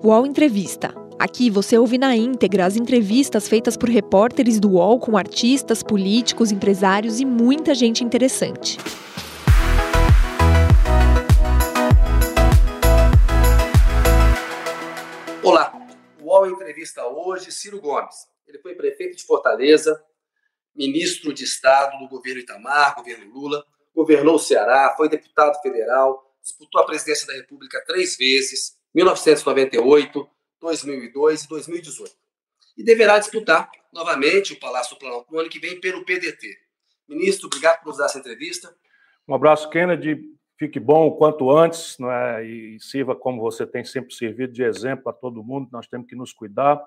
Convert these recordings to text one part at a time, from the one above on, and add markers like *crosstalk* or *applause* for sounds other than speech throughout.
UOL Entrevista. Aqui você ouve na íntegra as entrevistas feitas por repórteres do UOL com artistas, políticos, empresários e muita gente interessante. Olá, o UOL entrevista hoje Ciro Gomes. Ele foi prefeito de Fortaleza, ministro de Estado do governo Itamar, governo Lula, governou o Ceará, foi deputado federal, disputou a presidência da República três vezes, 1998, 2002 e 2018. E deverá disputar novamente o Palácio Planalto no ano que vem pelo PDT. Ministro, obrigado por nos dar essa entrevista. Um abraço, Kennedy. Fique bom o quanto antes não é? e sirva como você tem sempre servido de exemplo a todo mundo. Nós temos que nos cuidar.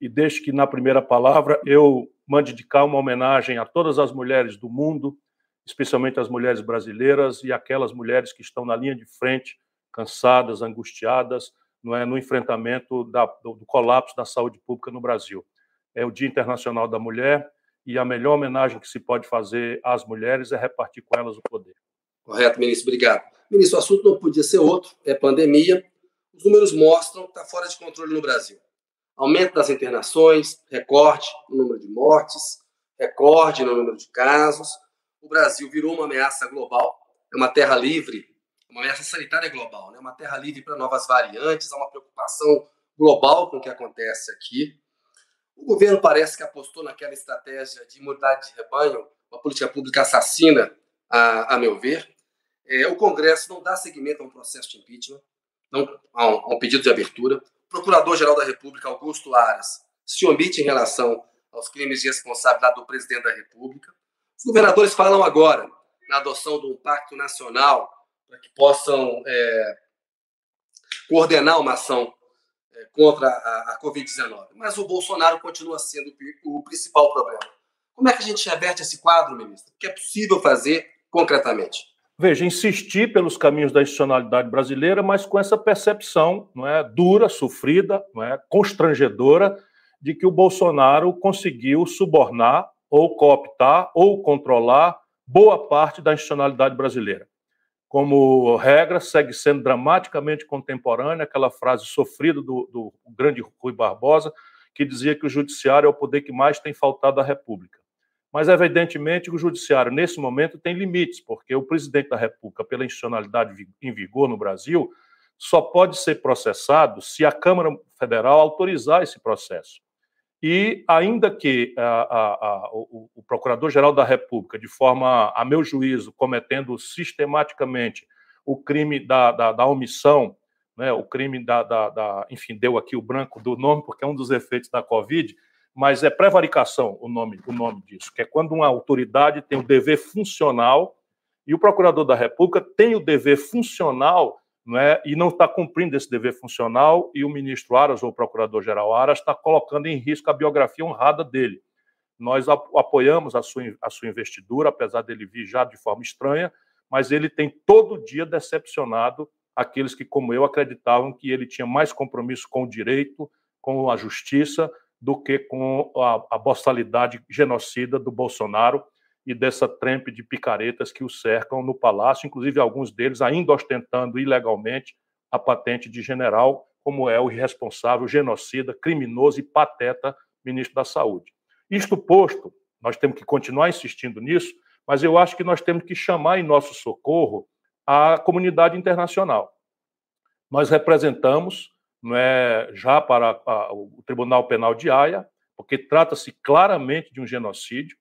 E deixe que, na primeira palavra, eu mande de cá uma homenagem a todas as mulheres do mundo, especialmente as mulheres brasileiras e aquelas mulheres que estão na linha de frente, cansadas, angustiadas, não é, no enfrentamento da, do, do colapso da saúde pública no Brasil. É o Dia Internacional da Mulher e a melhor homenagem que se pode fazer às mulheres é repartir com elas o poder. Correto, ministro, obrigado. Ministro, o assunto não podia ser outro, é pandemia. Os números mostram que está fora de controle no Brasil. Aumento das internações, recorde no número de mortes, recorde no número de casos. O Brasil virou uma ameaça global, é uma terra livre uma ameaça sanitária global, né? uma terra livre para novas variantes, há uma preocupação global com o que acontece aqui. O governo parece que apostou naquela estratégia de imunidade de rebanho, uma política pública assassina, a, a meu ver. É, o Congresso não dá seguimento a um processo de impeachment, não, a, um, a um pedido de abertura. O Procurador-Geral da República, Augusto Aras, se omite em relação aos crimes de responsabilidade do presidente da República. Os governadores falam agora na adoção de um pacto nacional para que possam é, coordenar uma ação é, contra a, a Covid-19. Mas o Bolsonaro continua sendo o principal problema. Como é que a gente reverte esse quadro, ministro? O que é possível fazer concretamente? Veja, insistir pelos caminhos da institucionalidade brasileira, mas com essa percepção não é, dura, sofrida, não é, constrangedora, de que o Bolsonaro conseguiu subornar ou cooptar ou controlar boa parte da institucionalidade brasileira como regra, segue sendo dramaticamente contemporânea aquela frase sofrida do, do grande Rui Barbosa, que dizia que o judiciário é o poder que mais tem faltado à República. Mas, evidentemente, o judiciário, nesse momento, tem limites, porque o presidente da República, pela institucionalidade em vigor no Brasil, só pode ser processado se a Câmara Federal autorizar esse processo. E, ainda que a, a, o, o Procurador-Geral da República, de forma, a meu juízo, cometendo sistematicamente o crime da, da, da omissão, né, o crime da, da, da, Enfim, deu aqui o branco do nome, porque é um dos efeitos da Covid, mas é prevaricação o nome, o nome disso, que é quando uma autoridade tem o dever funcional e o Procurador da República tem o dever funcional não é? e não está cumprindo esse dever funcional, e o ministro Aras, ou o procurador-geral Aras, está colocando em risco a biografia honrada dele. Nós apoiamos a sua, a sua investidura, apesar dele vir já de forma estranha, mas ele tem todo dia decepcionado aqueles que, como eu, acreditavam que ele tinha mais compromisso com o direito, com a justiça, do que com a, a boçalidade genocida do Bolsonaro, e dessa trempe de picaretas que o cercam no palácio, inclusive alguns deles ainda ostentando ilegalmente a patente de general, como é o irresponsável, genocida, criminoso e pateta ministro da Saúde. Isto posto, nós temos que continuar insistindo nisso, mas eu acho que nós temos que chamar em nosso socorro a comunidade internacional. Nós representamos não é, já para a, o Tribunal Penal de Haia, porque trata-se claramente de um genocídio,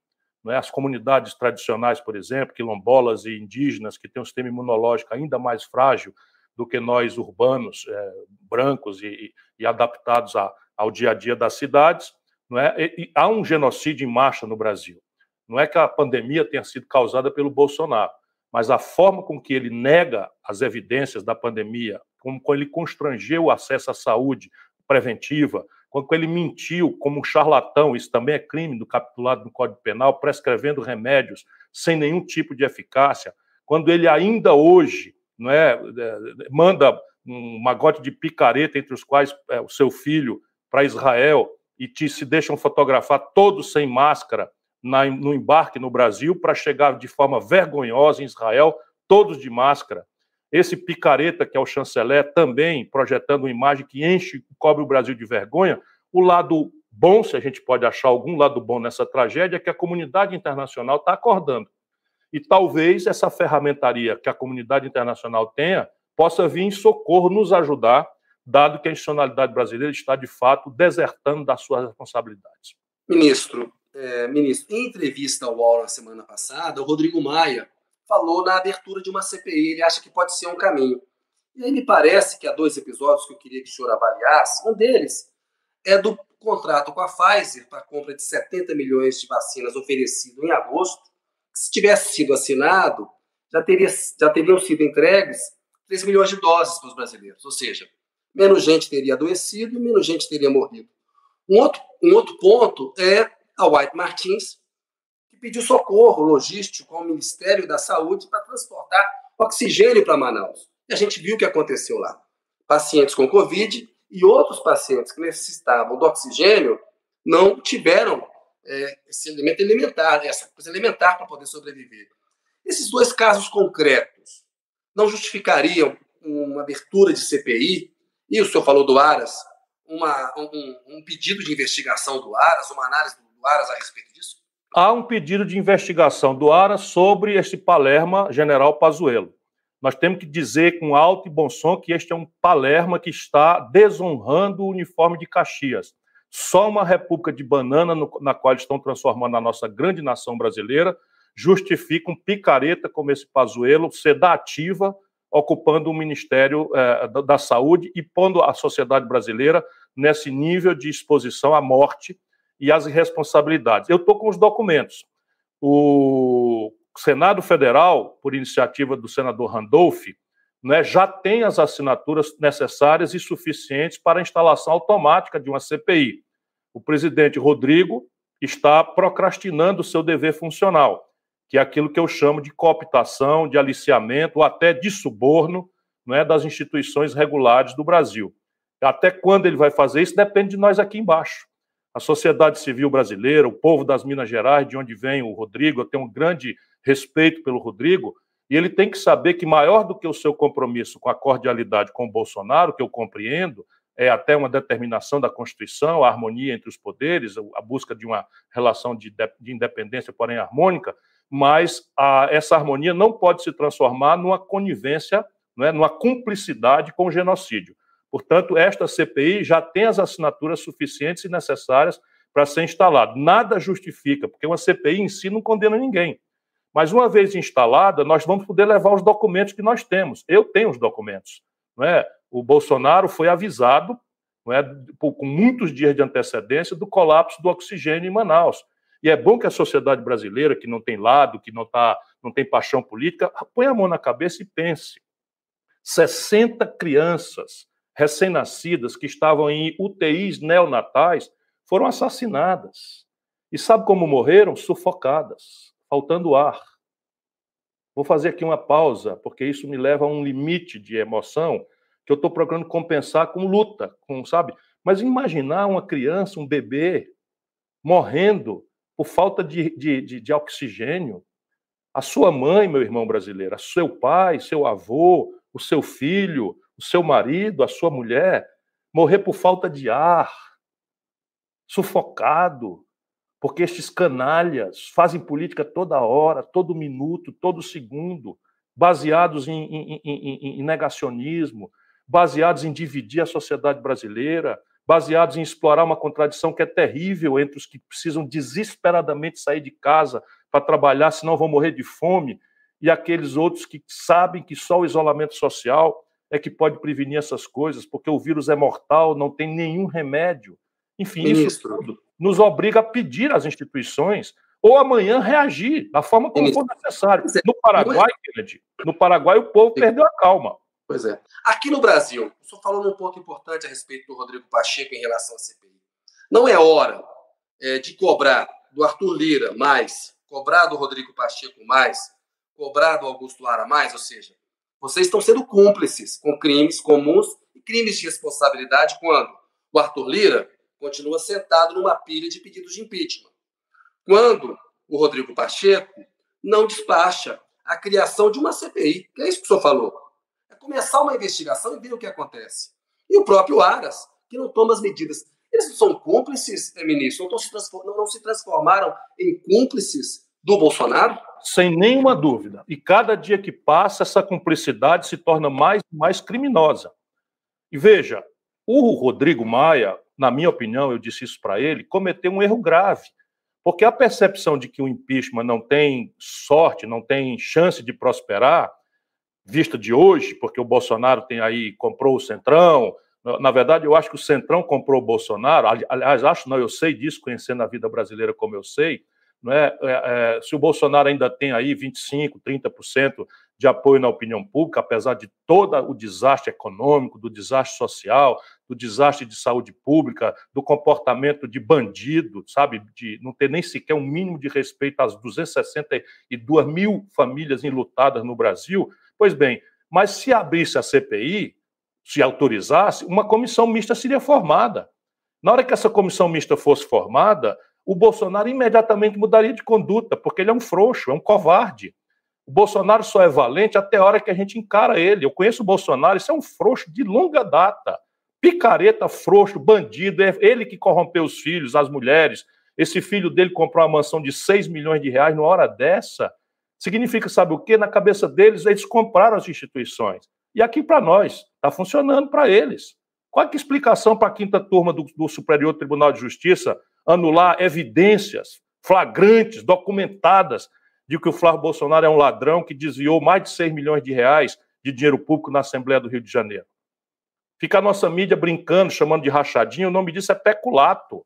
é? As comunidades tradicionais, por exemplo, quilombolas e indígenas, que têm um sistema imunológico ainda mais frágil do que nós urbanos, é, brancos e, e adaptados a, ao dia a dia das cidades, não é? E, e há um genocídio em marcha no Brasil. Não é que a pandemia tenha sido causada pelo Bolsonaro, mas a forma com que ele nega as evidências da pandemia, como ele constrangeu o acesso à saúde preventiva, quando ele mentiu como um charlatão, isso também é crime do capitulado no Código Penal, prescrevendo remédios sem nenhum tipo de eficácia, quando ele ainda hoje não é, é manda um magote de picareta entre os quais é, o seu filho para Israel e te, se deixam fotografar todos sem máscara na, no embarque no Brasil para chegar de forma vergonhosa em Israel, todos de máscara. Esse picareta que é o chanceler também projetando uma imagem que enche, cobre o Brasil de vergonha. O lado bom, se a gente pode achar algum lado bom nessa tragédia, é que a comunidade internacional está acordando. E talvez essa ferramentaria que a comunidade internacional tenha possa vir em socorro, nos ajudar, dado que a institucionalidade brasileira está, de fato, desertando das suas responsabilidades. Ministro, é, ministro, em entrevista ao UOL na semana passada, o Rodrigo Maia falou na abertura de uma CPI, ele acha que pode ser um caminho. E aí me parece que há dois episódios que eu queria que o senhor avaliasse, um deles é do contrato com a Pfizer para a compra de 70 milhões de vacinas oferecido em agosto, se tivesse sido assinado, já, teria, já teriam sido entregues 3 milhões de doses para os brasileiros, ou seja, menos gente teria adoecido e menos gente teria morrido. Um outro, um outro ponto é a White Martins, pediu socorro logístico ao Ministério da Saúde para transportar oxigênio para Manaus. E a gente viu o que aconteceu lá. Pacientes com Covid e outros pacientes que necessitavam do oxigênio não tiveram é, esse elemento elementar, essa coisa elementar para poder sobreviver. Esses dois casos concretos não justificariam uma abertura de CPI? E o senhor falou do Aras, uma, um, um, pedido de investigação do Aras, uma análise do Aras a respeito disso? Há um pedido de investigação do Aras sobre esse Palerma General Pazuello nós temos que dizer com alto e bom som que este é um Palerma que está desonrando o uniforme de Caxias. Só uma república de banana no, na qual estão transformando a nossa grande nação brasileira justifica um picareta como esse Pazuello ser da ativa, ocupando o Ministério eh, da, da Saúde e pondo a sociedade brasileira nesse nível de exposição à morte e às irresponsabilidades. Eu estou com os documentos. O o Senado Federal, por iniciativa do senador Randolph, né, já tem as assinaturas necessárias e suficientes para a instalação automática de uma CPI. O presidente Rodrigo está procrastinando o seu dever funcional, que é aquilo que eu chamo de cooptação, de aliciamento ou até de suborno né, das instituições regulares do Brasil. Até quando ele vai fazer isso depende de nós aqui embaixo. A sociedade civil brasileira, o povo das Minas Gerais, de onde vem o Rodrigo, eu tenho um grande respeito pelo Rodrigo, e ele tem que saber que maior do que o seu compromisso com a cordialidade com o Bolsonaro, que eu compreendo, é até uma determinação da Constituição, a harmonia entre os poderes, a busca de uma relação de, de independência, porém harmônica, mas a, essa harmonia não pode se transformar numa conivência, é, numa cumplicidade com o genocídio. Portanto, esta CPI já tem as assinaturas suficientes e necessárias para ser instalada. Nada justifica, porque uma CPI em si não condena ninguém. Mas uma vez instalada, nós vamos poder levar os documentos que nós temos. Eu tenho os documentos. Não é? O Bolsonaro foi avisado, não é, com muitos dias de antecedência, do colapso do oxigênio em Manaus. E é bom que a sociedade brasileira, que não tem lado, que não, tá, não tem paixão política, põe a mão na cabeça e pense. 60 crianças recém-nascidas que estavam em UTIs neonatais foram assassinadas. E sabe como morreram? Sufocadas faltando ar. Vou fazer aqui uma pausa, porque isso me leva a um limite de emoção que eu estou procurando compensar com luta, com, sabe? Mas imaginar uma criança, um bebê, morrendo por falta de, de, de, de oxigênio, a sua mãe, meu irmão brasileiro, seu pai, seu avô, o seu filho, o seu marido, a sua mulher, morrer por falta de ar, sufocado, porque estes canalhas fazem política toda hora, todo minuto, todo segundo, baseados em, em, em, em, negacionismo, baseados em dividir a sociedade brasileira, baseados em explorar uma contradição que é terrível entre os que precisam desesperadamente sair de casa para trabalhar, senão vão morrer de fome, e aqueles outros que sabem que só o isolamento social é que pode prevenir essas coisas, porque o vírus é mortal, não tem nenhum remédio. Enfim, Ministro. isso tudo nos obriga a pedir às instituições ou amanhã reagir da forma como for necessário. É, no Paraguai, Kennedy, no Paraguai o povo perdeu a calma. Pois é. Aqui no Brasil, o senhor falou num ponto importante a respeito do Rodrigo Pacheco em relação à CPI. Não é hora é, de cobrar do Arthur Lira mais, cobrar do Rodrigo Pacheco mais, cobrar do Augusto Lara mais, ou seja, vocês estão sendo cúmplices com crimes comuns e crimes de responsabilidade quando o Arthur Lira continua sentado numa pilha de pedidos de impeachment. Quando o Rodrigo Pacheco não despacha a criação de uma CPI, que é isso que o senhor falou. começar uma investigação e ver o que acontece. E o próprio Aras, que não toma as medidas. Eles não são cúmplices, eh, ministro? Não, não se transformaram em cúmplices do Bolsonaro? Sem nenhuma dúvida. E cada dia que passa, essa cumplicidade se torna mais mais criminosa. E veja, o Rodrigo Maia, na minha opinião, eu disse isso para ele, cometeu um erro grave. Porque a percepção de que o impeachment não tem sorte, não tem chance de prosperar, vista de hoje, porque o Bolsonaro tem aí, comprou o Centrão. Na verdade, eu acho que o Centrão comprou o Bolsonaro. Aliás, acho, não, eu sei disso, conhecendo a vida brasileira como eu sei. Não é, é, é se o Bolsonaro ainda tem aí 25%, 30% de apoio na opinião pública, apesar de todo o desastre econômico, do desastre social, do desastre de saúde pública, do comportamento de bandido, sabe, de não ter nem sequer um mínimo de respeito às 262 mil famílias enlutadas no Brasil. Pois bem, mas se abrisse a CPI, se autorizasse, uma comissão mista seria formada. Na hora que essa comissão mista fosse formada, o Bolsonaro imediatamente mudaria de conduta, porque ele é um frouxo, é um covarde. O Bolsonaro só é valente até a hora que a gente encara ele. Eu conheço o Bolsonaro, isso é um frouxo de longa data. Picareta, frouxo, bandido, é ele que corrompeu os filhos, as mulheres. Esse filho dele comprou uma mansão de 6 milhões de reais numa hora dessa. Significa, sabe o quê? Na cabeça deles, eles compraram as instituições. E aqui para nós, está funcionando para eles. Qual é a explicação para a quinta turma do, do Superior Tribunal de Justiça anular evidências flagrantes, documentadas, de que o Flávio Bolsonaro é um ladrão que desviou mais de 6 milhões de reais de dinheiro público na Assembleia do Rio de Janeiro. Fica a nossa mídia brincando, chamando de rachadinho, o nome disso é peculato.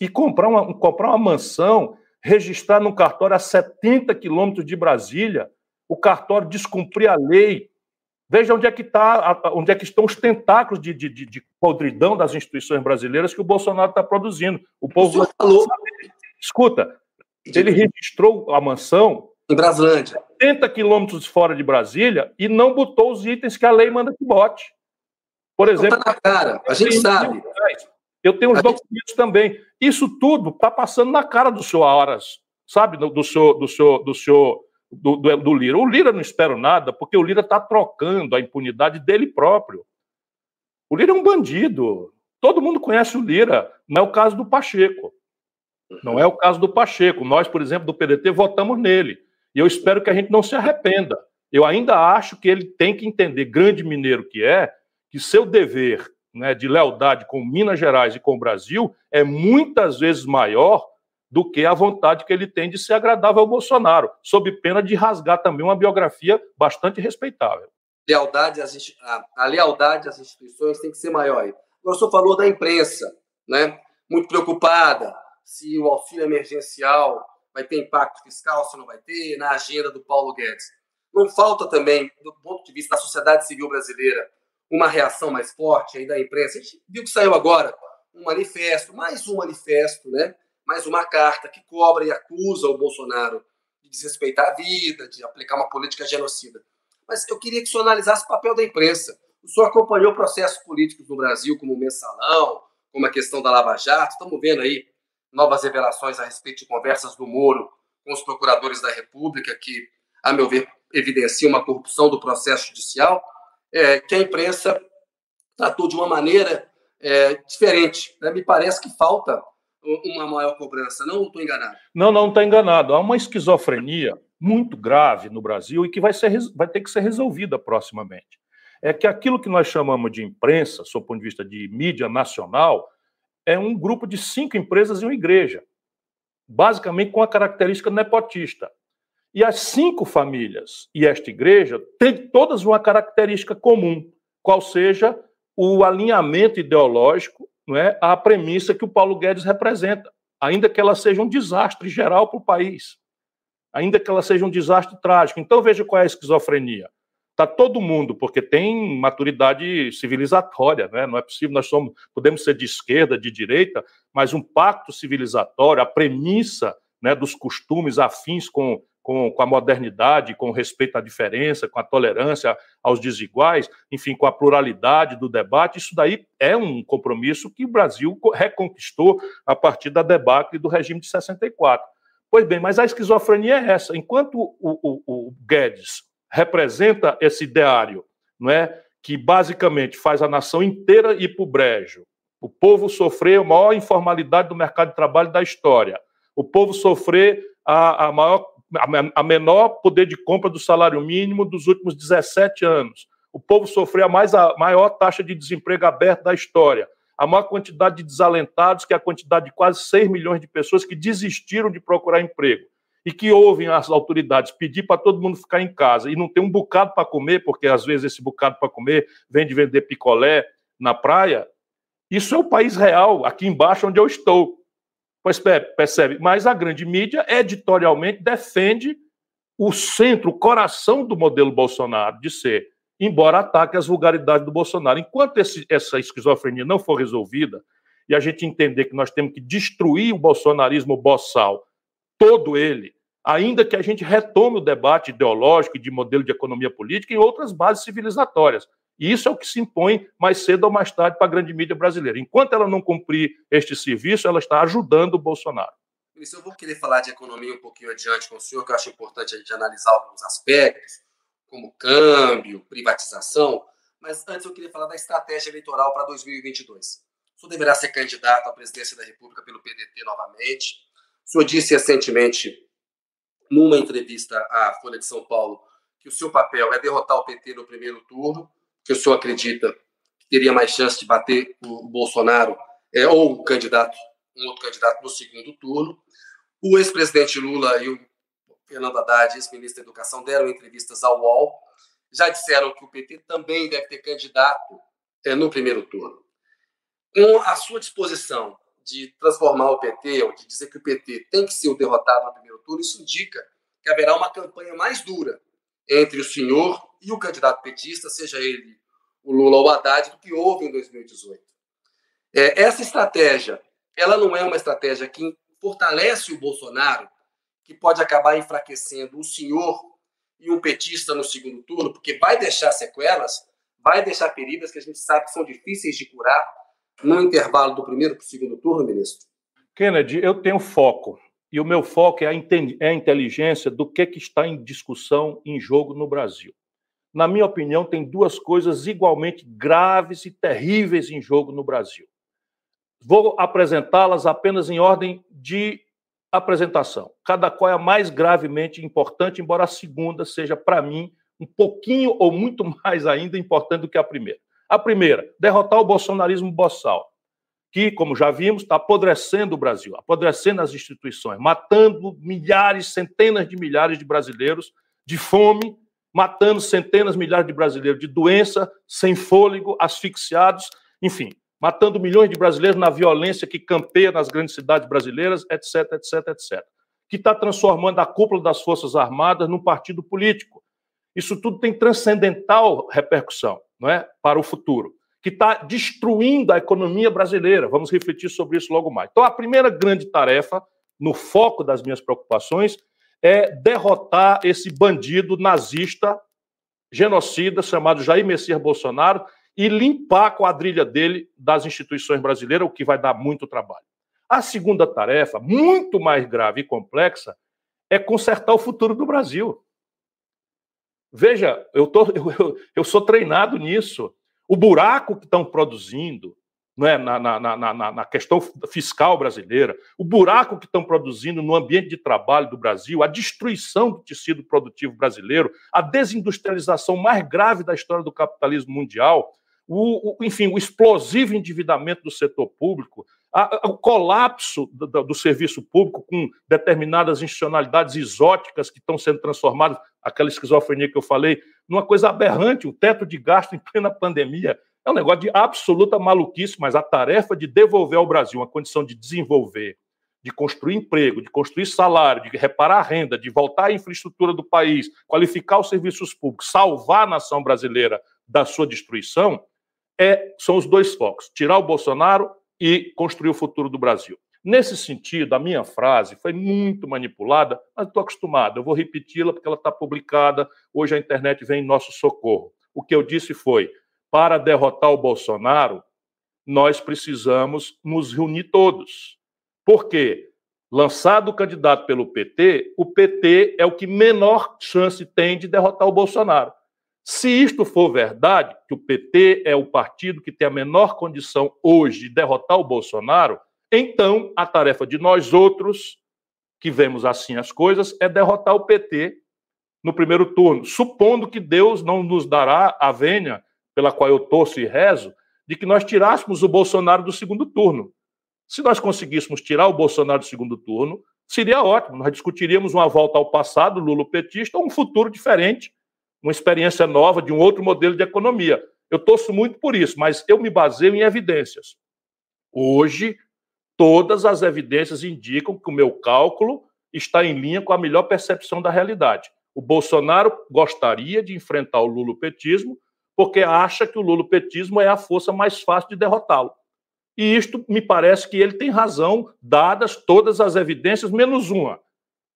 E comprar uma, comprar uma mansão, registrar num cartório a 70 quilômetros de Brasília, o cartório descumprir a lei. Veja onde é que tá, onde é que estão os tentáculos de, de, de podridão das instituições brasileiras que o Bolsonaro está produzindo. O povo. O falou. Escuta, ele registrou a mansão em Braslândia, 70 quilômetros fora de Brasília, e não botou os itens que a lei manda que bote. Por então exemplo. Tá na cara, a gente sabe. Eu tenho os a documentos gente... também. Isso tudo está passando na cara do senhor Aras, sabe? Do, do senhor, do senhor, do senhor, do, do, do Lira. O Lira não espera nada, porque o Lira está trocando a impunidade dele próprio. O Lira é um bandido. Todo mundo conhece o Lira. Não é o caso do Pacheco. Não é o caso do Pacheco. Nós, por exemplo, do PDT, votamos nele. E eu espero que a gente não se arrependa. Eu ainda acho que ele tem que entender, grande mineiro que é, que seu dever né, de lealdade com Minas Gerais e com o Brasil é muitas vezes maior do que a vontade que ele tem de ser agradável ao Bolsonaro, sob pena de rasgar também uma biografia bastante respeitável. Lealdade às, a, a lealdade às instituições tem que ser maior. Agora, o senhor falou da imprensa, né? muito preocupada, se o auxílio emergencial vai ter impacto fiscal, se não vai ter, na agenda do Paulo Guedes. Não falta também, do ponto de vista da sociedade civil brasileira, uma reação mais forte aí da imprensa. A gente viu que saiu agora um manifesto, mais um manifesto, né? Mais uma carta que cobra e acusa o Bolsonaro de desrespeitar a vida, de aplicar uma política genocida. Mas eu queria que o senhor analisasse o papel da imprensa. O senhor acompanhou processos políticos no Brasil, como o Mensalão, como a questão da Lava Jato. Estamos vendo aí novas revelações a respeito de conversas do Moro com os procuradores da República, que, a meu ver, evidencia uma corrupção do processo judicial, é, que a imprensa tratou de uma maneira é, diferente. Né? Me parece que falta uma maior cobrança. Não estou enganado? Não, não está enganado. Há uma esquizofrenia muito grave no Brasil e que vai, ser, vai ter que ser resolvida proximamente. É que aquilo que nós chamamos de imprensa, sob o ponto de vista de mídia nacional, é um grupo de cinco empresas e uma igreja, basicamente com a característica nepotista. E as cinco famílias e esta igreja têm todas uma característica comum, qual seja o alinhamento ideológico não é, à premissa que o Paulo Guedes representa, ainda que ela seja um desastre geral para o país, ainda que ela seja um desastre trágico. Então veja qual é a esquizofrenia. Está todo mundo, porque tem maturidade civilizatória, né? não é possível, nós somos, podemos ser de esquerda, de direita, mas um pacto civilizatório, a premissa né, dos costumes afins com, com, com a modernidade, com respeito à diferença, com a tolerância aos desiguais, enfim, com a pluralidade do debate, isso daí é um compromisso que o Brasil reconquistou a partir da debacle do regime de 64. Pois bem, mas a esquizofrenia é essa. Enquanto o, o, o Guedes representa esse ideário não é? que basicamente faz a nação inteira ir para o brejo. O povo sofrer a maior informalidade do mercado de trabalho da história. O povo sofrer a, a maior, a, menor poder de compra do salário mínimo dos últimos 17 anos. O povo sofrer a, mais, a maior taxa de desemprego aberto da história. A maior quantidade de desalentados, que é a quantidade de quase 6 milhões de pessoas que desistiram de procurar emprego e que ouvem as autoridades pedir para todo mundo ficar em casa e não tem um bocado para comer, porque às vezes esse bocado para comer vem de vender picolé na praia, isso é o país real, aqui embaixo onde eu estou. Pois percebe, mas a grande mídia editorialmente defende o centro, o coração do modelo Bolsonaro de ser, embora ataque as vulgaridades do Bolsonaro. Enquanto esse, essa esquizofrenia não for resolvida e a gente entender que nós temos que destruir o bolsonarismo boçal todo ele, ainda que a gente retome o debate ideológico e de modelo de economia política em outras bases civilizatórias. E isso é o que se impõe mais cedo ou mais tarde para a grande mídia brasileira. Enquanto ela não cumprir este serviço, ela está ajudando o Bolsonaro. Ministro, eu vou querer falar de economia um pouquinho adiante com o senhor, que eu acho importante a gente analisar alguns aspectos, como câmbio, privatização, mas antes eu queria falar da estratégia eleitoral para 2022. O senhor deverá ser candidato à presidência da República pelo PDT novamente. O senhor disse recentemente, numa entrevista à Folha de São Paulo, que o seu papel é derrotar o PT no primeiro turno, que o senhor acredita que teria mais chance de bater o Bolsonaro é, ou o candidato, um outro candidato no segundo turno. O ex-presidente Lula e o Fernando Haddad, ex-ministro da Educação, deram entrevistas ao UOL, já disseram que o PT também deve ter candidato é, no primeiro turno. Com a sua disposição de transformar o PT, ou de dizer que o PT tem que ser o derrotado no primeiro turno, isso indica que haverá uma campanha mais dura entre o senhor e o candidato petista, seja ele o Lula ou o Haddad, do que houve em 2018. É, essa estratégia, ela não é uma estratégia que fortalece o Bolsonaro, que pode acabar enfraquecendo o senhor e um petista no segundo turno, porque vai deixar sequelas, vai deixar feridas que a gente sabe que são difíceis de curar, no intervalo do primeiro para o segundo turno, ministro? Kennedy, eu tenho foco. E o meu foco é a, é a inteligência do que, que está em discussão, em jogo no Brasil. Na minha opinião, tem duas coisas igualmente graves e terríveis em jogo no Brasil. Vou apresentá-las apenas em ordem de apresentação. Cada qual é mais gravemente importante, embora a segunda seja, para mim, um pouquinho ou muito *laughs* mais ainda importante do que a primeira. A primeira, derrotar o bolsonarismo boçal, que, como já vimos, está apodrecendo o Brasil, apodrecendo as instituições, matando milhares, centenas de milhares de brasileiros de fome, matando centenas, milhares de brasileiros de doença, sem fôlego, asfixiados, enfim, matando milhões de brasileiros na violência que campeia nas grandes cidades brasileiras, etc, etc, etc. Que está transformando a cúpula das Forças Armadas num partido político. Isso tudo tem transcendental repercussão não é, para o futuro, que está destruindo a economia brasileira. Vamos refletir sobre isso logo mais. Então, a primeira grande tarefa, no foco das minhas preocupações, é derrotar esse bandido nazista, genocida, chamado Jair Messias Bolsonaro, e limpar a quadrilha dele das instituições brasileiras, o que vai dar muito trabalho. A segunda tarefa, muito mais grave e complexa, é consertar o futuro do Brasil. Veja, eu, tô, *laughs* eu, eu sou treinado nisso. O buraco que estão produzindo não é, na, na, na, na questão fiscal brasileira, o buraco que estão produzindo no ambiente de trabalho do Brasil, a destruição do tecido produtivo brasileiro, a desindustrialização mais grave da história do capitalismo mundial, o, o enfim, o explosivo endividamento do setor público, a, o colapso do, do, serviço público com determinadas institucionalidades exóticas que estão sendo transformadas, aquela esquizofrenia que eu falei, numa coisa aberrante, o teto de gasto em plena pandemia. É um negócio de absoluta maluquice, mas a tarefa de devolver ao Brasil uma condição de desenvolver, de construir emprego, de construir salário, de reparar a renda, de voltar à infraestrutura do país, qualificar os serviços públicos, salvar a nação brasileira da sua destruição, é, são os dois focos: tirar o Bolsonaro e construir o futuro do Brasil. Nesse sentido, a minha frase foi muito manipulada, mas estou acostumado. Eu vou repeti-la porque ela está publicada. Hoje a internet vem em nosso socorro. O que eu disse foi: para derrotar o Bolsonaro, nós precisamos nos reunir todos. Por quê? Lançado o candidato pelo PT, o PT é o que menor chance tem de derrotar o Bolsonaro. Se isto for verdade, que o PT é o partido que tem a menor condição hoje de derrotar o Bolsonaro, então a tarefa de nós outros, que vemos assim as coisas, é derrotar o PT no primeiro turno, supondo que Deus não nos dará a vênia pela qual eu torço e rezo, de que nós tirássemos o Bolsonaro do segundo turno. Se nós conseguíssemos tirar o Bolsonaro do segundo turno, seria ótimo. Nós discutiríamos uma volta ao passado, Lula-petista, ou um futuro diferente, uma experiência nova de um outro modelo de economia. Eu torço muito por isso, mas eu me baseio em evidências. Hoje, todas as evidências indicam que o meu cálculo está em linha com a melhor percepção da realidade. O Bolsonaro gostaria de enfrentar o lulopetismo porque acha que o lulopetismo é a força mais fácil de derrotá-lo. E isto me parece que ele tem razão, dadas todas as evidências, menos uma,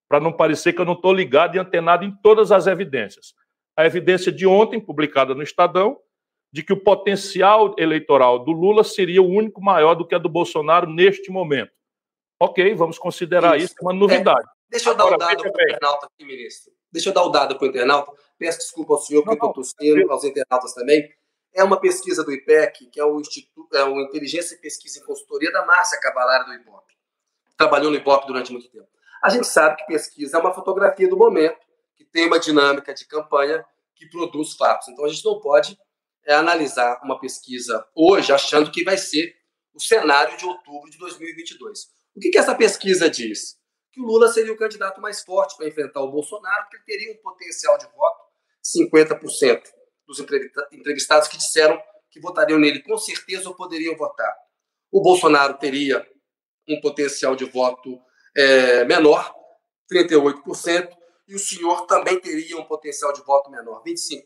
para não parecer que eu não estou ligado e antenado em todas as evidências. A evidência de ontem, publicada no Estadão, de que o potencial eleitoral do Lula seria o único maior do que a do Bolsonaro neste momento. Ok, vamos considerar isso, isso uma novidade. É, deixa eu dar Agora, um dado para o internauta aqui, ministro. Deixa eu dar o dado para o internauta. Peço desculpa ao senhor, porque eu estou tossindo, aos internautas também. É uma pesquisa do IPEC, que é o Instituto, é o Inteligência e Pesquisa e Consultoria da Márcia Cavalara do IBOP. Trabalhou no IBOP durante muito tempo. A gente sabe que pesquisa é uma fotografia do momento, tem uma dinâmica de campanha que produz fatos. Então a gente não pode é, analisar uma pesquisa hoje achando que vai ser o cenário de outubro de 2022. O que, que essa pesquisa diz? Que o Lula seria o candidato mais forte para enfrentar o Bolsonaro, porque ele teria um potencial de voto 50% dos entrevistados que disseram que votariam nele com certeza ou poderiam votar. O Bolsonaro teria um potencial de voto é, menor, 38%, e o senhor também teria um potencial de voto menor, 25%.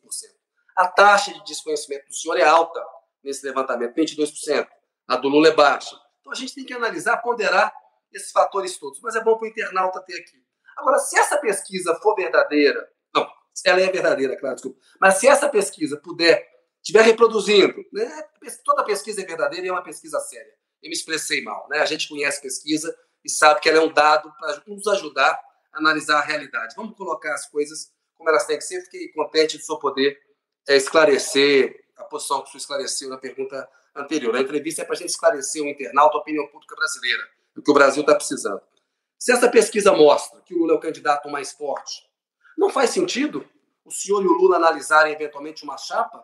A taxa de desconhecimento do senhor é alta nesse levantamento, 22%. A do Lula é baixa. Então a gente tem que analisar, ponderar esses fatores todos. Mas é bom para o internauta ter aqui. Agora, se essa pesquisa for verdadeira, não, ela é verdadeira, claro, desculpa. Mas se essa pesquisa puder, estiver reproduzindo, né, toda pesquisa é verdadeira e é uma pesquisa séria. Eu me expressei mal, né? A gente conhece pesquisa e sabe que ela é um dado para nos ajudar analisar a realidade. Vamos colocar as coisas como elas têm que ser. Fiquei contente de só poder é, esclarecer a posição que o senhor esclareceu na pergunta anterior. A entrevista é para a gente esclarecer o internauta, a opinião pública brasileira, do que o Brasil está precisando. Se essa pesquisa mostra que o Lula é o candidato mais forte, não faz sentido o senhor e o Lula analisarem eventualmente uma chapa,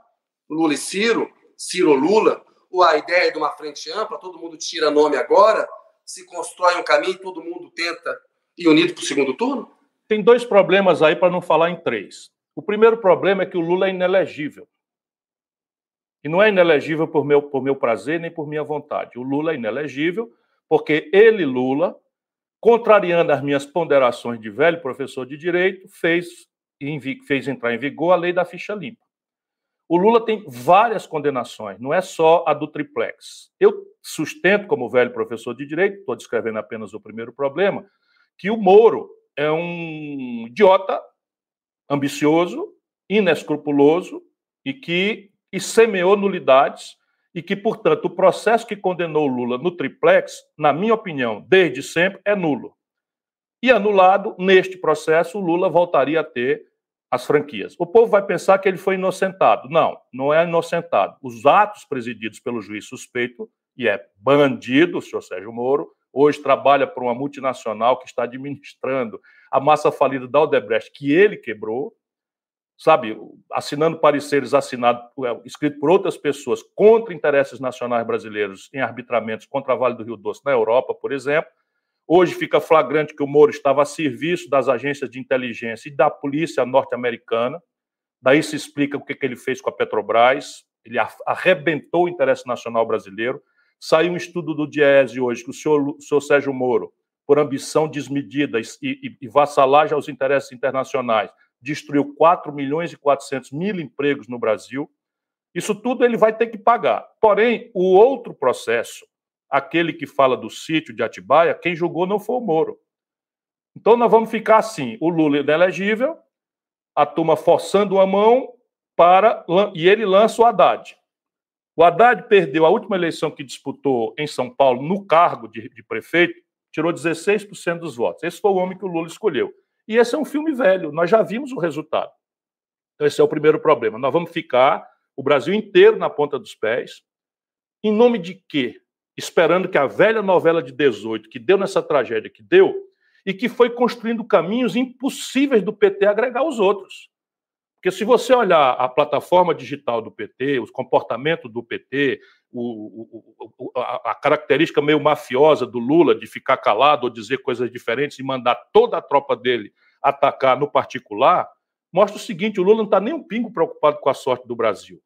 Lula e Ciro, Ciro Lula, ou a ideia de uma frente ampla, todo mundo tira nome agora, se constrói um caminho, todo mundo tenta ir unido para o segundo turno? Tem dois problemas aí para não falar em três. O primeiro problema é que o Lula é inelegível. E não é inelegível por meu, por meu prazer nem por minha vontade. O Lula é inelegível porque ele, Lula, contrariando as minhas ponderações de velho professor de direito, fez, fez entrar em vigor a lei da ficha limpa. O Lula tem várias condenações, não é só a do triplex. Eu sustento, como velho professor de direito, estou descrevendo apenas o primeiro problema, que o Moro é um idiota ambicioso, inescrupuloso e que e semeou nulidades e que, portanto, o processo que condenou Lula no triplex, na minha opinião, desde sempre, é nulo. E anulado, neste processo, Lula voltaria a ter as franquias. O povo vai pensar que ele foi inocentado. Não, não é inocentado. Os atos presididos pelo juiz suspeito, e é bandido, o senhor Sérgio Moro, hoje trabalha por uma multinacional que está administrando a massa falida da Odebrecht, que ele quebrou, sabe, assinando pareceres assinados, é, escrito por outras pessoas contra interesses nacionais brasileiros em arbitramentos contra a Vale do Rio Doce na Europa, por exemplo. Hoje fica flagrante que o Moro estava a serviço das agências de inteligência e da polícia norte-americana. Daí se explica o que, que ele fez com a Petrobras. Ele arrebentou o interesse nacional brasileiro. Saiu um estudo do Diese hoje que o senhor, o senhor Sérgio Moro, por ambição desmedida e, e, e vassalagem aos interesses internacionais, destruiu 4 milhões e 400 mil empregos no Brasil. Isso tudo ele vai ter que pagar. Porém, o outro processo, aquele que fala do sítio de Atibaia, quem julgou não foi o Moro. Então nós vamos ficar assim: o Lula é inelegível, a turma forçando a mão para. e ele lança o Haddad. O Haddad perdeu a última eleição que disputou em São Paulo no cargo de, de prefeito, tirou 16% dos votos. Esse foi o homem que o Lula escolheu. E esse é um filme velho, nós já vimos o resultado. Então, esse é o primeiro problema. Nós vamos ficar, o Brasil inteiro na ponta dos pés, em nome de quê? Esperando que a velha novela de 18, que deu nessa tragédia que deu, e que foi construindo caminhos impossíveis do PT agregar os outros. Porque se você olhar a plataforma digital do PT, os comportamentos do PT, o, o, a, a, característica meio mafiosa do Lula de ficar calado ou dizer coisas diferentes e mandar toda a tropa dele atacar no particular, mostra o seguinte: o Lula não está nem um pingo preocupado com a sorte do Brasil.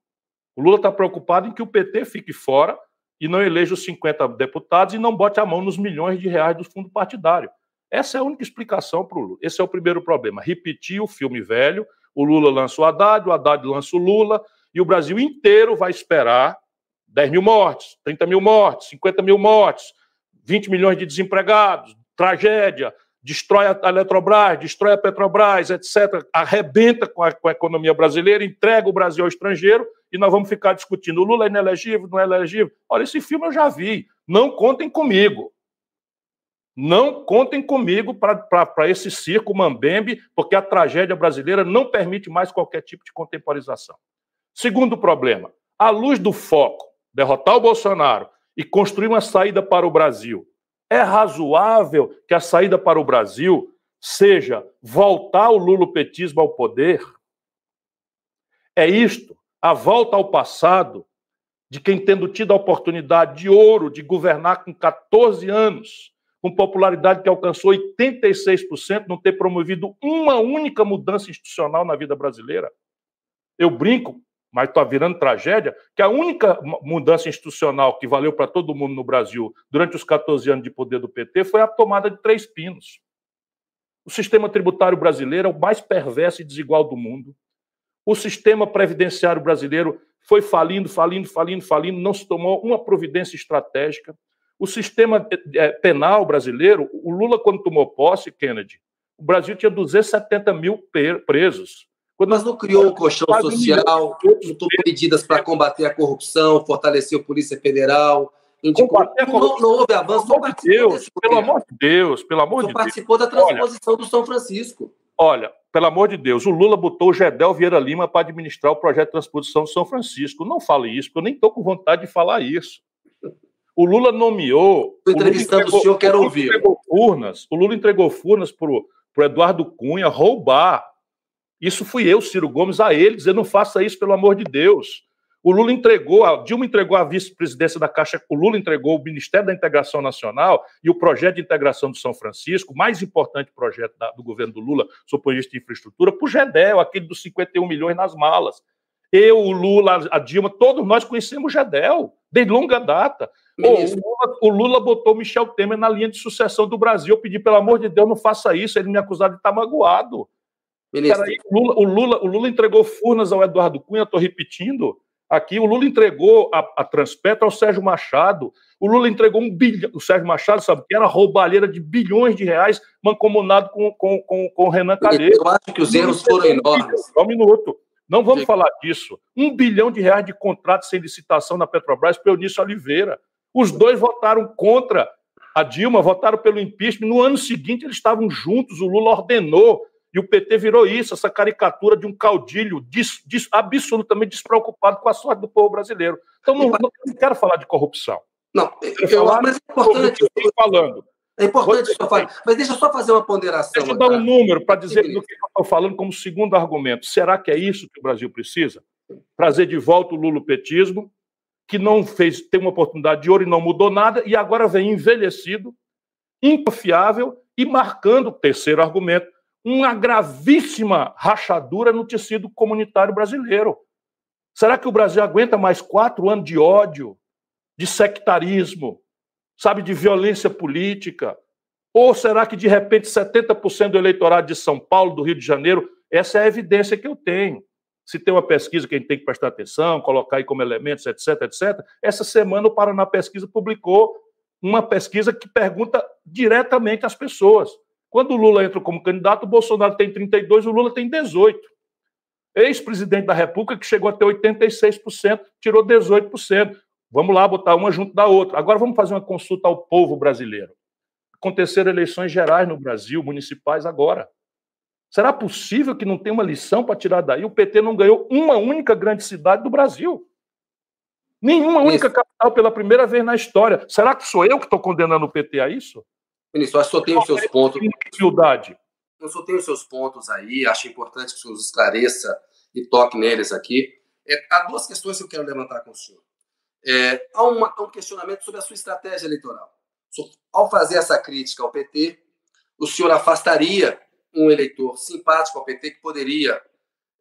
O Lula está preocupado em que o PT fique fora e não eleja os 50 deputados e não bote a mão nos milhões de reais do fundo partidário. Essa é a única explicação para o Lula. Esse é o primeiro problema. Repetir o filme velho o Lula lança o Haddad, o Haddad lança o Lula, e o Brasil inteiro vai esperar 10 mil mortes, 30 mil mortes, 50 mil mortes, 20 milhões de desempregados, tragédia, destrói a Eletrobras, destrói a Petrobras, etc., arrebenta com a, com a, economia brasileira, entrega o Brasil ao estrangeiro e nós vamos ficar discutindo: o Lula é inelegível, não é elegível. Olha, esse filme eu já vi, não contem comigo. Não contem comigo para esse circo mambembe, porque a tragédia brasileira não permite mais qualquer tipo de contemporização. Segundo problema, à luz do foco, derrotar o Bolsonaro e construir uma saída para o Brasil, é razoável que a saída para o Brasil seja voltar o lulopetismo ao poder? É isto, a volta ao passado de quem tendo tido a oportunidade de ouro de governar com 14 anos, com popularidade que alcançou 86%, não ter promovido uma única mudança institucional na vida brasileira. Eu brinco, mas está virando tragédia, que a única mudança institucional que valeu para todo mundo no Brasil durante os 14 anos de poder do PT foi a tomada de três pinos. O sistema tributário brasileiro é o mais perverso e desigual do mundo. O sistema previdenciário brasileiro foi falindo, falindo, falindo, falindo, não se tomou uma providência estratégica. O sistema é, penal brasileiro, o Lula, quando tomou posse, Kennedy, o Brasil tinha 270 mil presos. Quando Mas não criou um colchão social, não tomou medidas para combater a corrupção, fortaleceu a Polícia Federal. Indicou, não, não, houve avanço, pelo amor de Deus, pelo amor de Deus, pelo amor de Deus. participou da transposição olha, do São Francisco. Olha, pelo amor de Deus, o Lula botou o Gedel Vieira Lima para administrar o projeto de transposição do São Francisco. Não fale isso, porque eu nem estou com vontade de falar isso. O Lula nomeou. Estou entrevistando o, entregou, o senhor, quero ouvir. Furnas, o Lula entregou Furnas para o Eduardo Cunha roubar. Isso fui eu, Ciro Gomes, a ele, dizer: não faça isso, pelo amor de Deus. O Lula entregou, a Dilma entregou a vice-presidência da Caixa, o Lula entregou o Ministério da Integração Nacional e o projeto de integração do São Francisco, mais importante projeto da, do governo do Lula, sob o de de infraestrutura, para o GEDEL, aquele dos 51 milhões nas malas. Eu, o Lula, a Dilma, todos nós conhecemos o GEDEL, de longa data. Pô, o, Lula, o, Lula, botou Michel Temer na linha de sucessão do Brasil. Eu pedi, pelo amor de Deus, não faça isso. Ele me acusado de estar magoado. Peraí, o, Lula, o, Lula, o Lula entregou Furnas ao Eduardo Cunha, estou repetindo aqui. O Lula entregou a, a Transpetro ao Sérgio Machado. O Lula entregou um bilhão. O Sérgio Machado, sabe que era roubalheira de bilhões de reais mancomunado com, com, com, com o Renan Calheiros. Eu acho que os erros foram enormes. Só um minuto. Não vamos falar disso. Um bilhão de reais de contratos sem licitação na Petrobras para Eunício Oliveira. Os dois votaram contra a Dilma, votaram pelo impeachment. No ano seguinte, eles estavam juntos, o Lula ordenou. E o PT virou isso, essa caricatura de um caudilho des, des, absolutamente despreocupado com a sorte do povo brasileiro. Então, não, não, não quero falar de corrupção. Não, eu, falar mas é importante. Eu falando. É importante isso falar. Mas deixa eu só fazer uma ponderação. Deixa eu dar um número para dizer do que eu estou falando como segundo argumento. Será que é isso que o Brasil precisa? Trazer de volta o lulopetismo, que não fez, tem uma oportunidade de ouro e não mudou nada, e agora vem envelhecido, inconfiável e marcando, terceiro argumento, uma gravíssima rachadura no tecido comunitário brasileiro. Será que o Brasil aguenta mais quatro anos de ódio, de sectarismo, sabe, de violência política? Ou será que, de repente, 70% do eleitorado de São Paulo, do Rio de Janeiro, essa é a evidência que eu tenho, se tem uma pesquisa que a gente tem que prestar atenção, colocar aí como elementos, etc, etc. Essa semana o Paraná Pesquisa publicou uma pesquisa que pergunta diretamente às pessoas. Quando o Lula entra como candidato, o Bolsonaro tem 32, o Lula tem 18. Ex-presidente da República que chegou até 86%, tirou 18%. Vamos lá botar uma junto da outra. Agora vamos fazer uma consulta ao povo brasileiro. Aconteceram eleições gerais no Brasil, municipais agora. Será possível que não tenha uma lição para tirar daí? O PT não ganhou uma única grande cidade do Brasil. Nenhuma única isso. capital pela primeira vez na história. Será que sou eu que estou condenando o PT a isso? Ministro, acho que só tem os seus pontos. Humildade. Eu só tenho os seus pontos aí, acho importante que o senhor esclareça e toque neles aqui. É, há duas questões que eu quero levantar com o senhor. É, há, uma, há um questionamento sobre a sua estratégia eleitoral. Ao fazer essa crítica ao PT, o senhor afastaria um eleitor simpático ao PT que poderia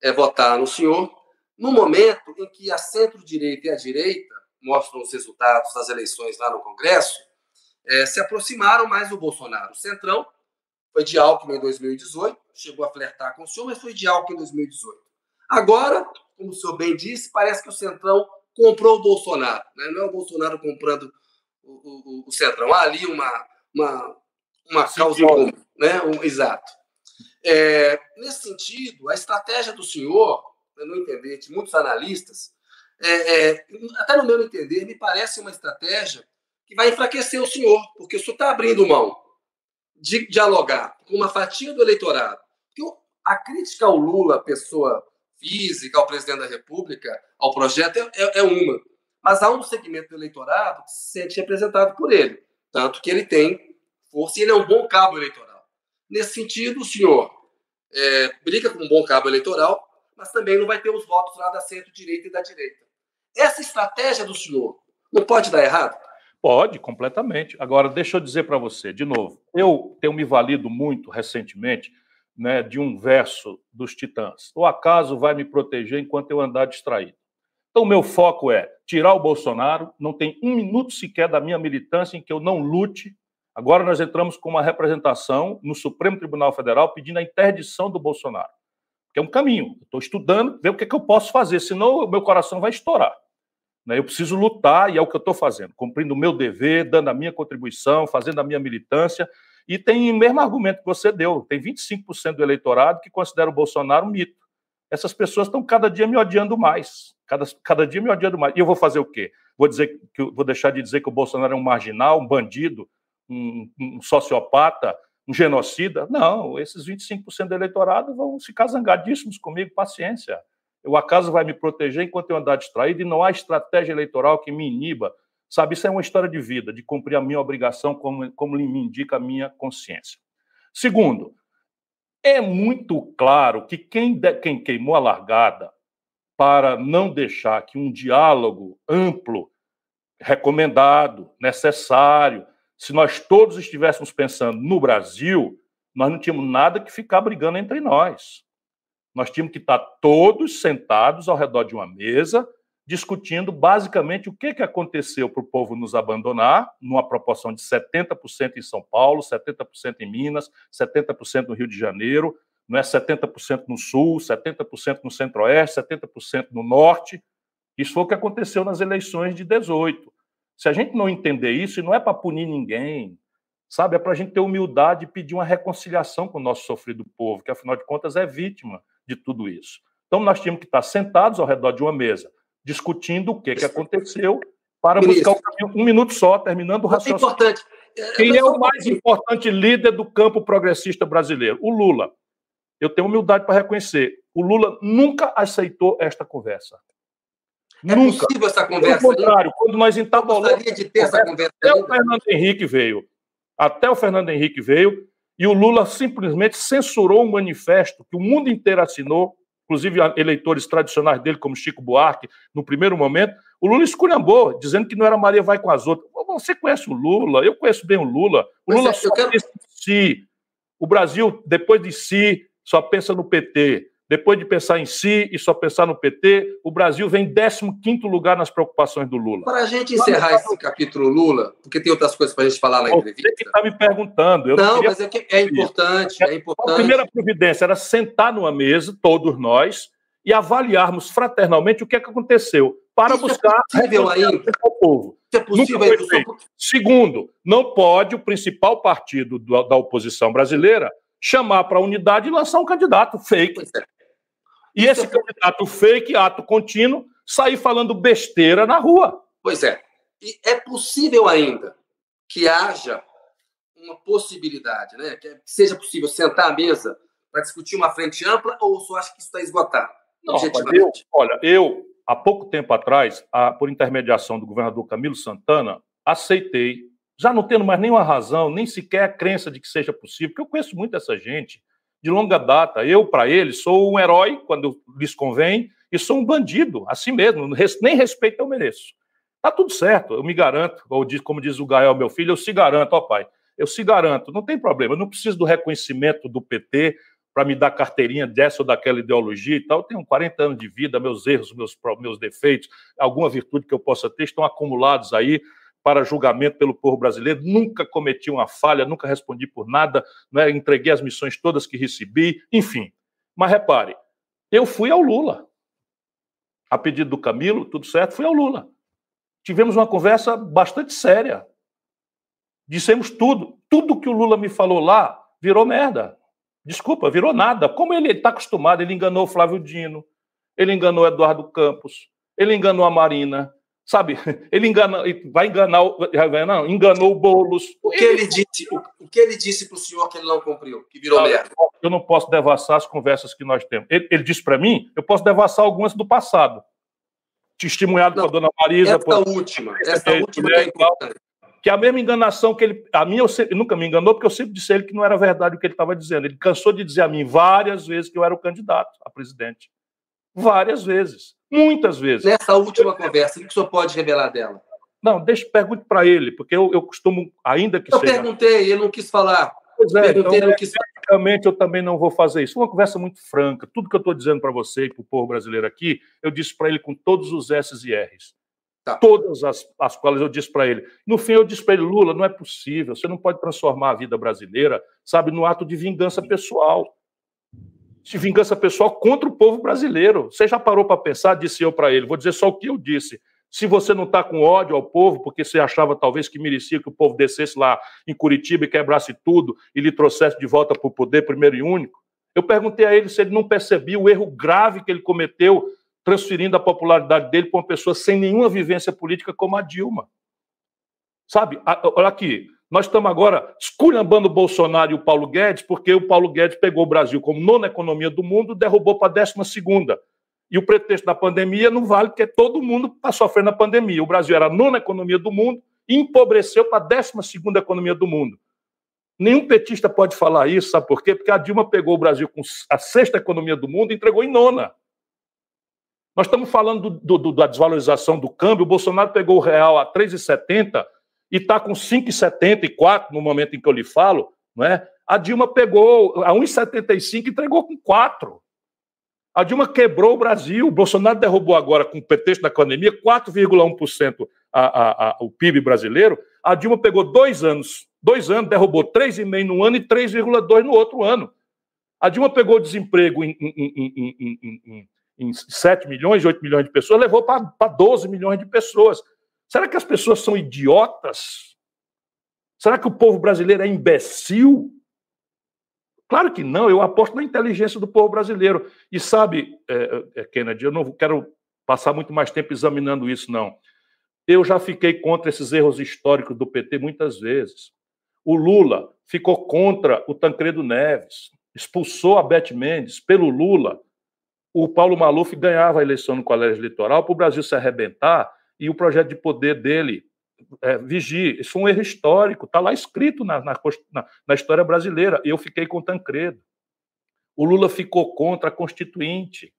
é, votar no senhor, no momento em que a centro-direita e a direita, mostram os resultados das eleições lá no Congresso, é, se aproximaram mais do Bolsonaro. O Centrão foi de Alckmin em 2018, chegou a flertar com o senhor, mas foi de Alckmin em 2018. Agora, como o senhor bem disse, parece que o Centrão comprou o Bolsonaro. Né? Não é o Bolsonaro comprando o, o, o Centrão. Há ali uma, uma, uma causa comum. Né? Um, exato. É, nesse sentido, a estratégia do senhor, no entender de muitos analistas, é, é, até no meu entender, me parece uma estratégia que vai enfraquecer o senhor, porque o senhor está abrindo mão de dialogar com uma fatia do eleitorado. Porque a crítica ao Lula, pessoa física, ao presidente da República, ao projeto, é, é uma. Mas há um segmento do eleitorado que se sente representado por ele. Tanto que ele tem força e ele é um bom cabo eleitoral. Nesse sentido, o senhor é, briga com um bom cabo eleitoral, mas também não vai ter os votos lá da centro-direita e da direita. Essa estratégia do senhor não pode dar errado? Pode, completamente. Agora, deixa eu dizer para você, de novo, eu tenho me valido muito recentemente né, de um verso dos Titãs. O acaso vai me proteger enquanto eu andar distraído. Então, o meu foco é tirar o Bolsonaro, não tem um minuto sequer da minha militância em que eu não lute Agora nós entramos com uma representação no Supremo Tribunal Federal pedindo a interdição do Bolsonaro. Que é um caminho. Estou estudando, ver o que, é que eu posso fazer, senão o meu coração vai estourar. Né? Eu preciso lutar e é o que eu estou fazendo, cumprindo o meu dever, dando a minha contribuição, fazendo a minha militância. E tem o mesmo argumento que você deu: tem 25% do eleitorado que considera o Bolsonaro um mito. Essas pessoas estão cada dia me odiando mais. Cada, cada dia me odiando mais. E eu vou fazer o quê? Vou dizer que vou deixar de dizer que o Bolsonaro é um marginal, um bandido, um, um sociopata, um genocida. Não, esses 25% do eleitorado vão ficar zangadíssimos comigo, paciência. O acaso vai me proteger enquanto eu andar distraído e não há estratégia eleitoral que me iniba. Sabe, isso é uma história de vida, de cumprir a minha obrigação como, como me indica a minha consciência. Segundo, é muito claro que quem, de, quem queimou a largada para não deixar que um diálogo amplo, recomendado, necessário, se nós todos estivéssemos pensando no Brasil, nós não tínhamos nada que ficar brigando entre nós. Nós tínhamos que estar todos sentados ao redor de uma mesa, discutindo basicamente o que, que aconteceu para o povo nos abandonar, numa proporção de 70% em São Paulo, 70% em Minas, 70% no Rio de Janeiro, não é 70% no Sul, 70% no Centro-Oeste, 70% no Norte. Isso foi o que aconteceu nas eleições de 18. Se a gente não entender isso, e não é para punir ninguém, sabe? É para a gente ter humildade e pedir uma reconciliação com o nosso sofrido povo, que afinal de contas é vítima de tudo isso. Então nós tínhamos que estar sentados ao redor de uma mesa, discutindo o que, que aconteceu, para buscar o caminho. Um minuto só, terminando o é raciocínio. É importante. Quem é o mais importante líder do campo progressista brasileiro? O Lula. Eu tenho humildade para reconhecer. O Lula nunca aceitou esta conversa. É Nunca. possível essa conversa? Pelo contrário, quando nós entabolamos. de ter essa conversa. Até ainda. o Fernando Henrique veio. Até o Fernando Henrique veio e o Lula simplesmente censurou um manifesto que o mundo inteiro assinou, inclusive eleitores tradicionais dele, como Chico Buarque, no primeiro momento. O Lula esculhambou, dizendo que não era Maria vai com as outras. Você conhece o Lula, eu conheço bem o Lula. O Lula é, só quero... pensa em si. O Brasil, depois de si, só pensa no PT. Depois de pensar em si e só pensar no PT, o Brasil vem em 15 lugar nas preocupações do Lula. Para a gente encerrar esse capítulo Lula, porque tem outras coisas para a gente falar na entrevista. Você que está me perguntando. não, não mas é, que é importante, é importante. A primeira providência era sentar numa mesa, todos nós, e avaliarmos fraternalmente o que, é que aconteceu, para Isso é buscar é possível ainda ao povo. Isso é possível ainda. Segundo, não pode o principal partido da oposição brasileira chamar para a unidade e lançar um candidato fake. É. E esse é candidato fake, ato contínuo, sair falando besteira na rua. Pois é. E é possível ainda que haja uma possibilidade, né? que seja possível sentar à mesa para discutir uma frente ampla ou você acha que isso está esgotado? Não, eu, olha, eu, há pouco tempo atrás, a, por intermediação do governador Camilo Santana, aceitei, já não tendo mais nenhuma razão, nem sequer a crença de que seja possível, porque eu conheço muito essa gente de longa data. Eu, para eles, sou um herói quando lhes convém e sou um bandido, assim mesmo, nem respeito eu mereço. Tá tudo certo, eu me garanto, ou como diz o Gael, meu filho, eu se garanto, ó pai, eu se garanto, não tem problema, eu não preciso do reconhecimento do PT para me dar carteirinha dessa ou daquela ideologia e tal. Eu tenho 40 anos de vida, meus erros, meus, meus defeitos, alguma virtude que eu possa ter estão acumulados aí para julgamento pelo povo brasileiro. Nunca cometi uma falha, nunca respondi por nada, né? entreguei as missões todas que recebi, enfim. Mas repare, eu fui ao Lula. A pedido do Camilo, tudo certo, fui ao Lula. Tivemos uma conversa bastante séria. Dissemos tudo. Tudo que o Lula me falou lá virou merda. Desculpa, virou nada. Como ele está acostumado, ele enganou o Flávio Dino, ele enganou o Eduardo Campos, ele enganou a Marina, sabe? Ele engana, vai enganar, não, enganou o Boulos. O que ele, ele disse? O, que ele disse para o senhor que ele não cumpriu, que virou merda? Eu não posso devassar as conversas que nós temos. Ele, ele disse para mim, eu posso devassar algumas do passado. Testemunhado não, a dona Marisa. Essa por... última, essa última é que é a mesma enganação que ele. A mim, eu sempre, nunca me enganou, porque eu sempre disse a ele que não era verdade o que ele estava dizendo. Ele cansou de dizer a mim várias vezes que eu era o candidato a presidente. Várias vezes. Muitas vezes. Nessa última conversa, o que o senhor pode revelar dela? Não, deixa, pergunte para ele, porque eu, eu costumo, ainda que eu seja. Eu perguntei, ele não quis falar. Pois é, perguntei, então, não quis falar. eu também não vou fazer isso. Uma conversa muito franca. Tudo que eu estou dizendo para você e para o povo brasileiro aqui, eu disse para ele com todos os S's e R's. Tá. Todas as, as quais eu disse para ele. No fim, eu disse para ele: Lula, não é possível, você não pode transformar a vida brasileira, sabe, no ato de vingança pessoal. De vingança pessoal contra o povo brasileiro. Você já parou para pensar? Disse eu para ele. Vou dizer só o que eu disse. Se você não está com ódio ao povo, porque você achava talvez que merecia que o povo descesse lá em Curitiba e quebrasse tudo e lhe trouxesse de volta para o poder primeiro e único, eu perguntei a ele se ele não percebia o erro grave que ele cometeu transferindo a popularidade dele para uma pessoa sem nenhuma vivência política como a Dilma. Sabe? Olha aqui, nós estamos agora esculhambando o Bolsonaro e o Paulo Guedes, porque o Paulo Guedes pegou o Brasil como nona economia do mundo, derrubou para a décima segunda. E o pretexto da pandemia não vale, porque todo mundo está sofrendo a pandemia. O Brasil era a nona economia do mundo empobreceu para a décima segunda economia do mundo. Nenhum petista pode falar isso, sabe por quê? Porque a Dilma pegou o Brasil com a sexta economia do mundo e entregou em nona. Nós estamos falando do, do, da desvalorização do câmbio. O Bolsonaro pegou o real a 3,70 e está com 5,74 no momento em que eu lhe falo. Não é? A Dilma pegou a 1,75 e entregou com 4. A Dilma quebrou o Brasil. O Bolsonaro derrubou agora, com o pretexto da pandemia, 4,1% a, a, a, o PIB brasileiro. A Dilma pegou dois anos, dois anos, derrubou 3,5% no ano e 3,2% no outro ano. A Dilma pegou o desemprego em, em, em, em em 7 milhões, 8 milhões de pessoas, levou para 12 milhões de pessoas. Será que as pessoas são idiotas? Será que o povo brasileiro é imbecil? Claro que não, eu aposto na inteligência do povo brasileiro. E sabe, é, é, Kennedy, eu não quero passar muito mais tempo examinando isso, não. Eu já fiquei contra esses erros históricos do PT muitas vezes. O Lula ficou contra o Tancredo Neves, expulsou a Beth Mendes pelo Lula o Paulo Maluf ganhava a eleição no colégio eleitoral para o Brasil se arrebentar e o projeto de poder dele é. Isso foi um erro histórico, está lá escrito na, na, na, história brasileira. Eu fiquei com Tancredo. O Lula ficou contra a Constituinte.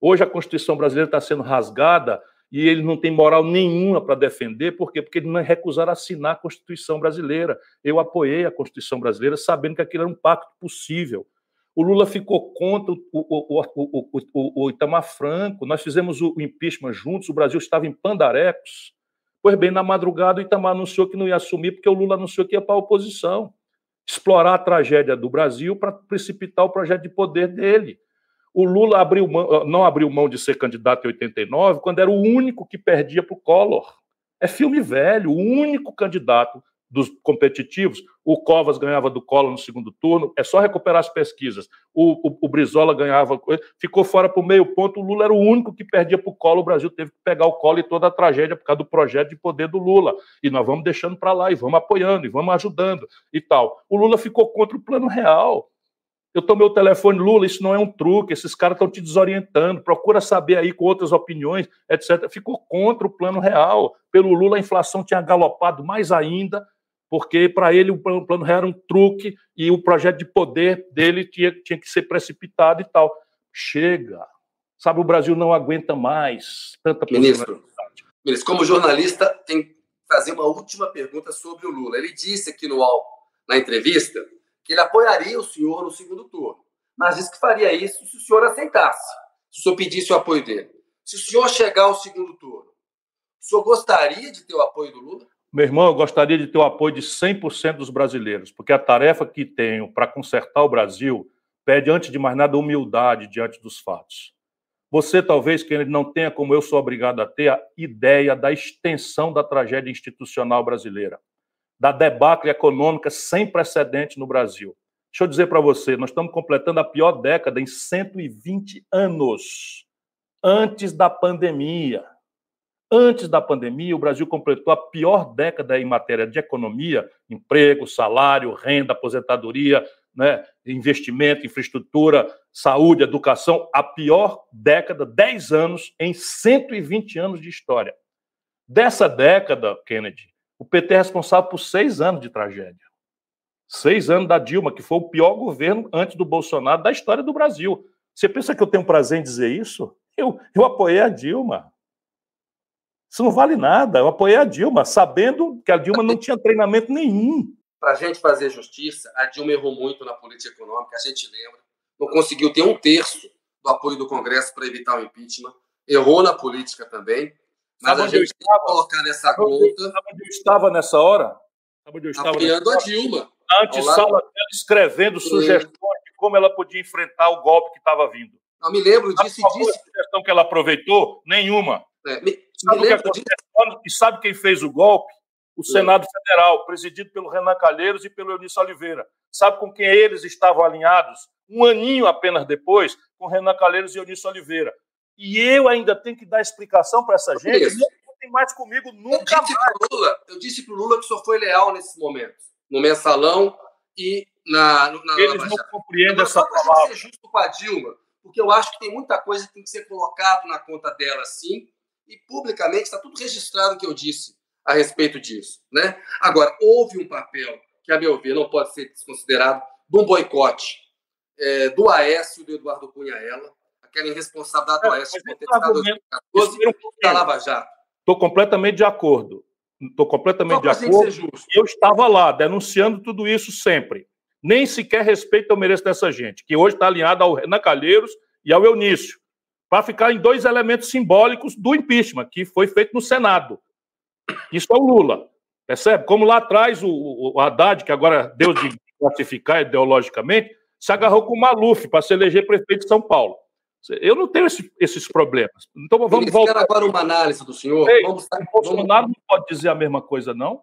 Hoje a Constituição brasileira está sendo rasgada e ele não tem moral nenhuma para defender, por quê? Porque ele não recusaram assinar a Constituição brasileira. Eu apoiei a Constituição brasileira sabendo que aquilo era um pacto possível. O Lula ficou contra o, o, o, o, Itamar Franco. Nós fizemos o impeachment juntos, o Brasil estava em pandarecos. Pois bem, na madrugada o Itamar anunciou que não ia assumir, porque o Lula anunciou que ia para a oposição. Explorar a tragédia do Brasil para precipitar o projeto de poder dele. O Lula abriu mão, não abriu mão de ser candidato em 89, quando era o único que perdia para o Collor. É filme velho, o único candidato dos competitivos, o Covas ganhava do Collor no segundo turno, é só recuperar as pesquisas. O, o, o Brizola ganhava, ficou fora por meio ponto, o Lula era o único que perdia para o Collor, o Brasil teve que pegar o Collor e toda a tragédia por causa do projeto de poder do Lula. E nós vamos deixando para lá, e vamos apoiando, e vamos ajudando e tal. O Lula ficou contra o plano real. Eu tomei o telefone, Lula, isso não é um truque, esses caras estão te desorientando, procura saber aí com outras opiniões, etc. Ficou contra o plano real. Pelo Lula, a inflação tinha galopado mais ainda, porque para ele o plano, o plano real era um truque e o projeto de poder dele tinha, tinha que ser precipitado e tal. Chega. Sabe, o Brasil não aguenta mais tanta Ministro, ministro como jornalista, tem que fazer uma última pergunta sobre o Lula. Ele disse aqui no UOL, na entrevista, que ele apoiaria o senhor no segundo turno, mas disse que faria isso se o senhor aceitasse, se o senhor pedisse o apoio dele. Se o senhor chegar ao segundo turno, o senhor gostaria de ter o apoio do Lula? Meu irmão, eu gostaria de ter o apoio de 100% dos brasileiros, porque a tarefa que tenho para consertar o Brasil pede, antes de mais nada, humildade diante dos fatos. Você, talvez, que não tenha, como eu sou obrigado a ter, a ideia da extensão da tragédia institucional brasileira da debacle econômica sem precedentes no Brasil. Deixa eu dizer para você, nós estamos completando a pior década em 120 anos, antes da pandemia. Antes da pandemia, o Brasil completou a pior década em matéria de economia, emprego, salário, renda, aposentadoria, né, investimento, infraestrutura, saúde, educação, a pior década, 10 anos em 120 anos de história. Dessa década, Kennedy, o PT é responsável por seis anos de tragédia. Seis anos da Dilma, que foi o pior governo antes do Bolsonaro da história do Brasil. Você pensa que eu tenho prazer em dizer isso? Eu, eu apoiei a Dilma. Isso não vale nada. Eu apoiei a Dilma, sabendo que a Dilma não tinha treinamento nenhum. Para a gente fazer justiça, a Dilma errou muito na política econômica, a gente lembra. Não conseguiu ter um terço do apoio do Congresso para evitar o impeachment. Errou na política também. Mas a gente tem que colocar nessa sabe conta. Sabe onde eu estava nessa hora? Sabe onde eu estava? Apoiando a Dilma. Antes, sala dela escrevendo sugestões de como ela podia enfrentar o golpe que estava vindo. Não me lembro disso. Sabe qual disse... sugestão que ela aproveitou? Nenhuma. É, me, sabe lembro disso. E sabe quem fez o golpe? O Senado Federal, presidido pelo Renan Calheiros e pelo Eunício Oliveira. Sabe com quem eles estavam alinhados? Um aninho apenas depois, com Renan Calheiros e Eunício Oliveira e eu ainda tenho que dar explicação para essa gente, Isso. não tem mais comigo nunca eu disse mais. Lula, eu disse para o Lula que só foi leal nesse momento, no mensalão e na. na Eles não compreendem essa palavra. ser justo com a Dilma, porque eu acho que tem muita coisa que tem que ser colocado na conta dela, sim, e publicamente está tudo registrado o que eu disse a respeito disso. Né? Agora, houve um papel que, a meu ver, não pode ser desconsiderado de um boicote é, do Aécio e do Eduardo Cunha Ela, aquela irresponsabilidade do Oeste por ter ficado 2014 da Lava Jato. Estou completamente de acordo. Estou completamente de acordo. Eu estava lá denunciando tudo isso sempre. Nem sequer respeito eu mereço dessa gente, que hoje está alinhada ao Renan Calheiros e ao Eunício, para ficar em dois elementos simbólicos do impeachment, que foi feito no Senado. Isso é o Lula. Percebe? Como lá atrás o, o Haddad, que agora deu de classificar ideologicamente, se agarrou com o Maluf para se eleger prefeito de São Paulo. Eu não tenho esse, esses problemas. Então vamos Eles voltar. agora uma análise do senhor. Ei, vamos, o Bolsonaro não pode dizer a mesma coisa, não?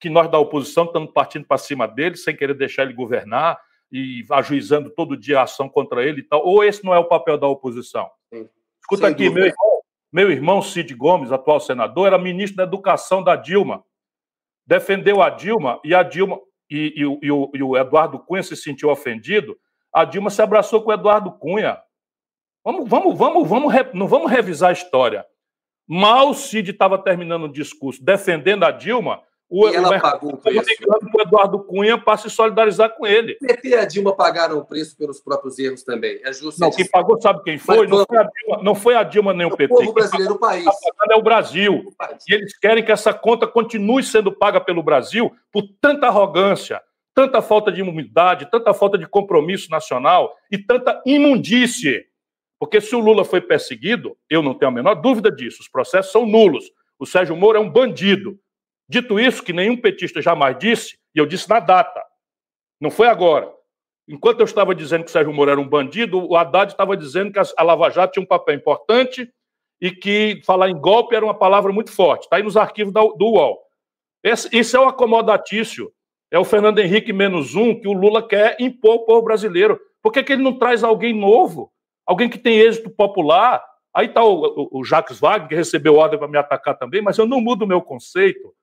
Que nós da oposição estamos partindo para cima dele, sem querer deixar ele governar e ajuizando todo dia ação contra ele e tal. Ou esse não é o papel da oposição? Sim. Escuta sem aqui, meu irmão, meu irmão Cid Gomes, atual senador, era ministro da Educação da Dilma. Defendeu a Dilma e a Dilma e, e, e, o, e o Eduardo Cunha se sentiu ofendido. A Dilma se abraçou com o Eduardo Cunha. Vamos, vamos, vamos, vamos, não vamos revisar a história. Mal Cid estava terminando o discurso defendendo a Dilma, o, e ela pagou o preço. o Eduardo Cunha para se solidarizar com ele. O PT e a Dilma pagaram o preço pelos próprios erros também. É justo. Não, quem pagou sabe quem foi? não, foi a Dilma, não foi a Dilma nem o, o PT. O povo brasileiro, o país. é o Brasil. O país. E eles querem que essa conta continue sendo paga pelo Brasil por tanta arrogância, tanta falta de humildade, tanta falta de compromisso nacional e tanta imundície porque se o Lula foi perseguido, eu não tenho a menor dúvida disso, os processos são nulos. O Sérgio Moro é um bandido. Dito isso, que nenhum petista jamais disse, e eu disse na data, não foi agora. Enquanto eu estava dizendo que Sérgio Moro era um bandido, o Haddad estava dizendo que a Lava Jato tinha um papel importante e que falar em golpe era uma palavra muito forte. Está aí nos arquivos do UOL. Esse, isso é o acomodatício. É o Fernando Henrique menos um que o Lula quer impor ao povo brasileiro. Por que, que ele não traz alguém novo? alguém que tem êxito popular. Aí está o, o, o, Jacques Wagner, que recebeu ordem para me atacar também, mas eu não mudo o meu conceito,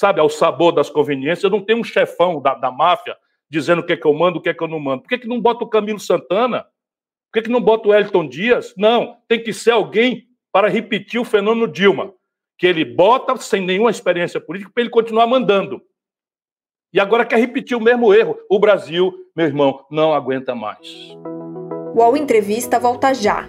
sabe, ao sabor das conveniências. Eu não tenho um chefão da, da máfia dizendo o que é que eu mando, o que é que eu não mando. Por que, que não bota o Camilo Santana? Por que, que não bota o Elton Dias? Não, tem que ser alguém para repetir o fenômeno Dilma, que ele bota sem nenhuma experiência política para ele continuar mandando. E agora quer repetir o mesmo erro. O Brasil, meu irmão, não aguenta mais. O Entrevista volta já.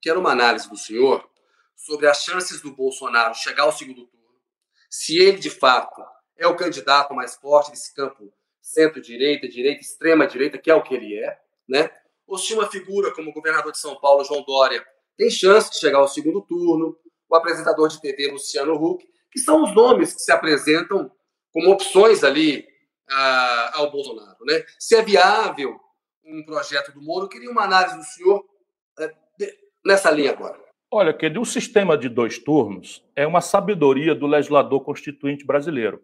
quero uma análise do senhor sobre as chances do Bolsonaro chegar ao segundo turno, se ele, de fato, é o candidato mais forte desse campo centro-direita, direita, extrema-direita, que é o que ele é, né? Ou se uma figura como o governador de São Paulo, João Dória, tem chance de chegar ao segundo turno, o apresentador de TV, Luciano Huck, que são os nomes que se apresentam como opções ali uh, ao Bolsonaro, né? Se é viável um projeto do Moro, eu queria uma análise do senhor uh, nessa linha agora? Olha, que o sistema de dois turnos é uma sabedoria do legislador constituinte brasileiro.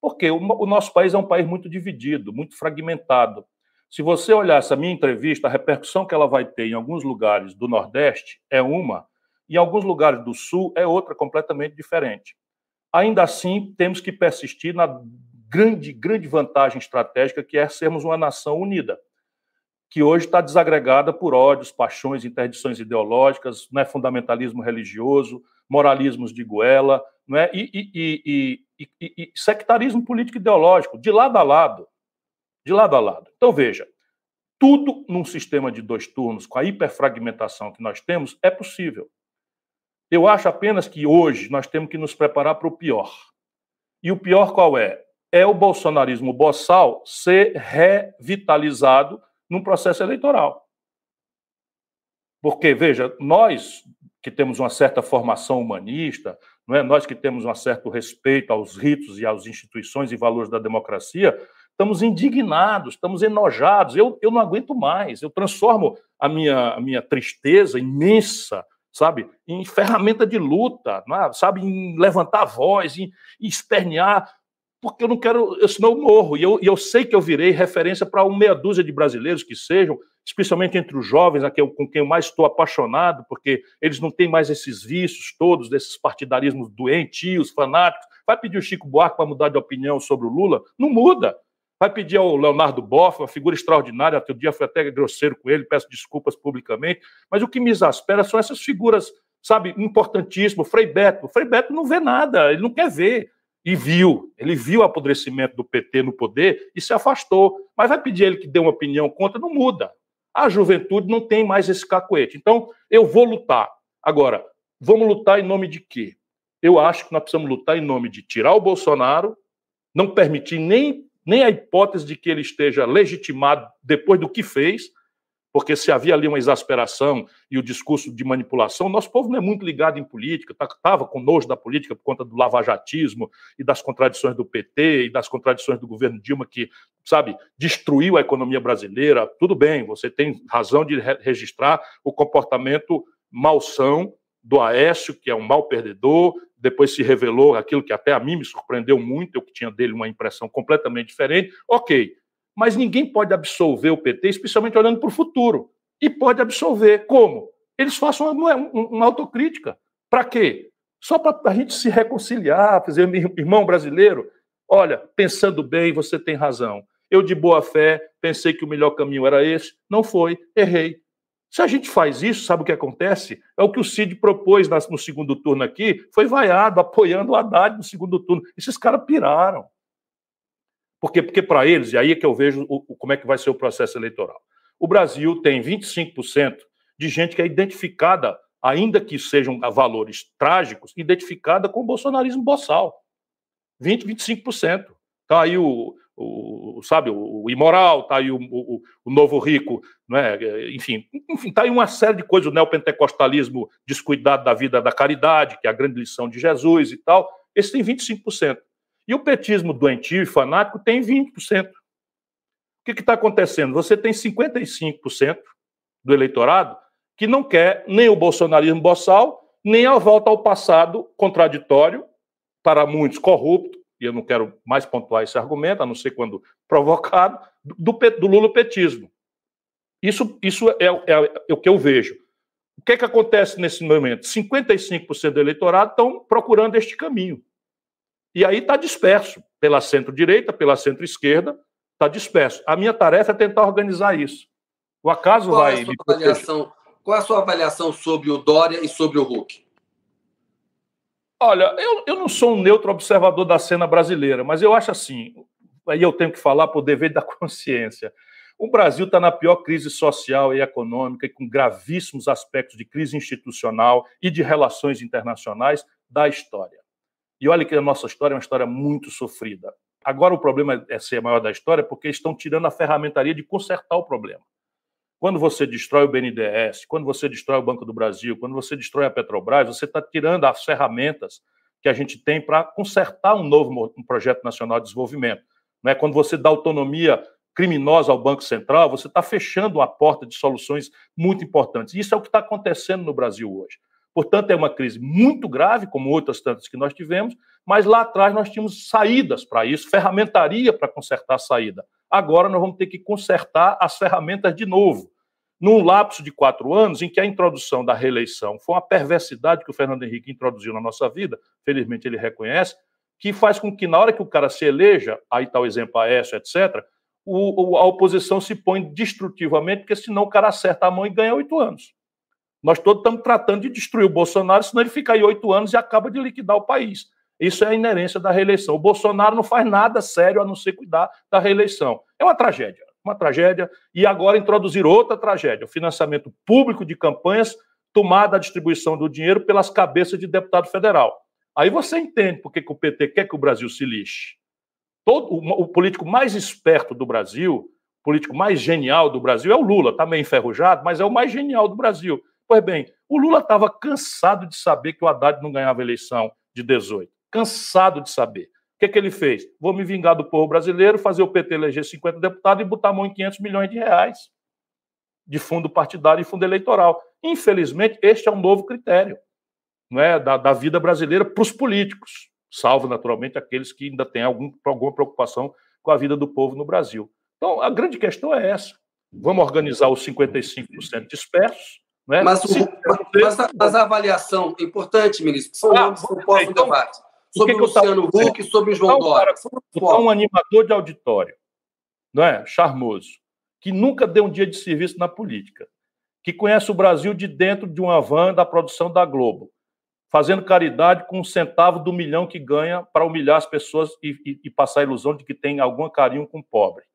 Porque o, nosso país é um país muito dividido, muito fragmentado. Se você olhar essa minha entrevista, a repercussão que ela vai ter em alguns lugares do Nordeste é uma, em alguns lugares do Sul é outra completamente diferente. Ainda assim, temos que persistir na grande, grande vantagem estratégica que é sermos uma nação unida que hoje está desagregada por ódios, paixões, interdições ideológicas, né, fundamentalismo religioso, moralismos de goela, né, e, e, e, e, sectarismo político ideológico, de lado a lado. De lado a lado. Então, veja, tudo num sistema de dois turnos, com a hiperfragmentação que nós temos, é possível. Eu acho apenas que hoje nós temos que nos preparar para o pior. E o pior qual é? É o bolsonarismo boçal ser revitalizado num processo eleitoral. Porque, veja, nós que temos uma certa formação humanista, não é? nós que temos um certo respeito aos ritos e às instituições e valores da democracia, estamos indignados, estamos enojados. Eu, eu não aguento mais. Eu transformo a minha, a minha tristeza imensa, sabe, em ferramenta de luta, é? sabe, em levantar a voz, em, em porque eu não quero, eu, senão eu morro. E eu, e eu sei que eu virei referência para uma meia dúzia de brasileiros que sejam, especialmente entre os jovens, a eu, com quem eu mais estou apaixonado, porque eles não têm mais esses vícios todos, desses partidarismos doentios, fanáticos. Vai pedir o Chico Buarque para mudar de opinião sobre o Lula? Não muda. Vai pedir ao Leonardo Boff, uma figura extraordinária, até o dia foi até grosseiro com ele, peço desculpas publicamente, mas o que me exaspera são essas figuras, sabe, importantíssimas. Frei Beto. Frei Beto não vê nada, ele não quer ver e viu, ele viu o apodrecimento do PT no poder e se afastou. Mas vai pedir ele que dê uma opinião contra, não muda. A juventude não tem mais esse cacoete. Então, eu vou lutar. Agora, vamos lutar em nome de quê? Eu acho que nós precisamos lutar em nome de tirar o Bolsonaro, não permitir nem, nem a hipótese de que ele esteja legitimado depois do que fez, porque se havia ali uma exasperação e o discurso de manipulação, nosso povo não é muito ligado em política, estava tá, com nojo da política por conta do lavajatismo e das contradições do PT e das contradições do governo Dilma, que, sabe, destruiu a economia brasileira. Tudo bem, você tem razão de re registrar o comportamento malsão do Aécio, que é um mal perdedor, depois se revelou aquilo que até a mim me surpreendeu muito, eu que tinha dele uma impressão completamente diferente. Ok, mas ninguém pode absolver o PT, especialmente olhando para o futuro. E pode absolver. Como? Eles façam uma, uma autocrítica. Para quê? Só para a gente se reconciliar, fazer, irmão brasileiro, olha, pensando bem, você tem razão. Eu, de boa fé, pensei que o melhor caminho era esse, não foi, errei. Se a gente faz isso, sabe o que acontece? É o que o Cid propôs no segundo turno aqui, foi vaiado, apoiando o Haddad no segundo turno. Esses caras piraram. Por quê? Porque para eles, e aí é que eu vejo o, como é que vai ser o processo eleitoral. O Brasil tem 25% de gente que é identificada, ainda que sejam valores trágicos, identificada com o bolsonarismo boçal. 20, 25%. Tá aí o, o sabe, o, o imoral, tá aí o, o, o, novo rico, né? enfim, enfim, tá aí uma série de coisas, o neopentecostalismo descuidado da vida da caridade, que é a grande lição de Jesus e tal, esse tem 25%. E o petismo doentio e fanático tem 20%. O que está acontecendo? Você tem 55% do eleitorado que não quer nem o bolsonarismo boçal, nem a volta ao passado contraditório, para muitos corrupto, e eu não quero mais pontuar esse argumento, a não ser quando provocado, do, do lulopetismo. Isso, isso é, é, é, o que eu vejo. O que, é que acontece nesse momento? 55% do eleitorado estão procurando este caminho. E aí está disperso, pela centro-direita, pela centro-esquerda, está disperso. A minha tarefa é tentar organizar isso. O acaso qual vai. É avaliação, qual é a sua avaliação sobre o Dória e sobre o Hulk? Olha, eu, eu não sou um neutro observador da cena brasileira, mas eu acho assim, aí eu tenho que falar por dever da *laughs* consciência. O Brasil está na pior crise social e econômica e com gravíssimos aspectos de crise institucional e de relações internacionais da história. E olha que a nossa história é uma história muito sofrida. Agora o problema é ser maior da história porque estão tirando a ferramentaria de consertar o problema. Quando você destrói o BNDES, quando você destrói o Banco do Brasil, quando você destrói a Petrobras, você está tirando as ferramentas que a gente tem para consertar um novo um projeto nacional de desenvolvimento. Né? Quando você dá autonomia criminosa ao Banco Central, você está fechando a porta de soluções muito importantes. Isso é o que está acontecendo no Brasil hoje. Portanto, é uma crise muito grave, como outras tantas que nós tivemos, mas lá atrás nós tínhamos saídas para isso, ferramentaria para consertar a saída. Agora nós vamos ter que consertar as ferramentas de novo. Num lapso de quatro anos, em que a introdução da reeleição foi uma perversidade que o Fernando Henrique introduziu na nossa vida, felizmente ele reconhece, que faz com que, na hora que o cara se eleja, aí está o exemplo Aécio, etc., o, a oposição se põe destrutivamente, porque senão o cara acerta a mão e ganha oito anos. Nós todos estamos tratando de destruir o Bolsonaro, senão ele fica aí oito anos e acaba de liquidar o país. Isso é a inerência da reeleição. O Bolsonaro não faz nada sério a não ser cuidar da reeleição. É uma tragédia, uma tragédia. E agora introduzir outra tragédia: o financiamento público de campanhas, tomada a distribuição do dinheiro pelas cabeças de deputado federal. Aí você entende por que, o PT quer que o Brasil se lixe. Todo, o, o político mais esperto do Brasil, político mais genial do Brasil é o Lula, está meio enferrujado, mas é o mais genial do Brasil. Pois bem, o Lula estava cansado de saber que o Haddad não ganhava a eleição de 18. Cansado de saber. O que, que ele fez? Vou me vingar do povo brasileiro, fazer o PT eleger 50 deputados e botar a mão em 500 milhões de reais de fundo partidário e fundo eleitoral. Infelizmente, este é um novo critério não é, da, da vida brasileira para os políticos, salvo, naturalmente, aqueles que ainda têm algum, alguma preocupação com a vida do povo no Brasil. Então, a grande questão é essa. Vamos organizar os 55% dispersos, né? Mas, o, mas, a, mas, a, avaliação, é importante, ministro, são ah, nomes que não possam então, debate. Sobre que o Luciano Huck e sobre o João então, Dória. Então, um animador de auditório, não é? Charmoso, que nunca deu um dia de serviço na política, que conhece o Brasil de dentro de uma van da produção da Globo, fazendo caridade com um centavo do milhão que ganha para humilhar as pessoas e, e, e passar a ilusão de que tem algum carinho com o pobre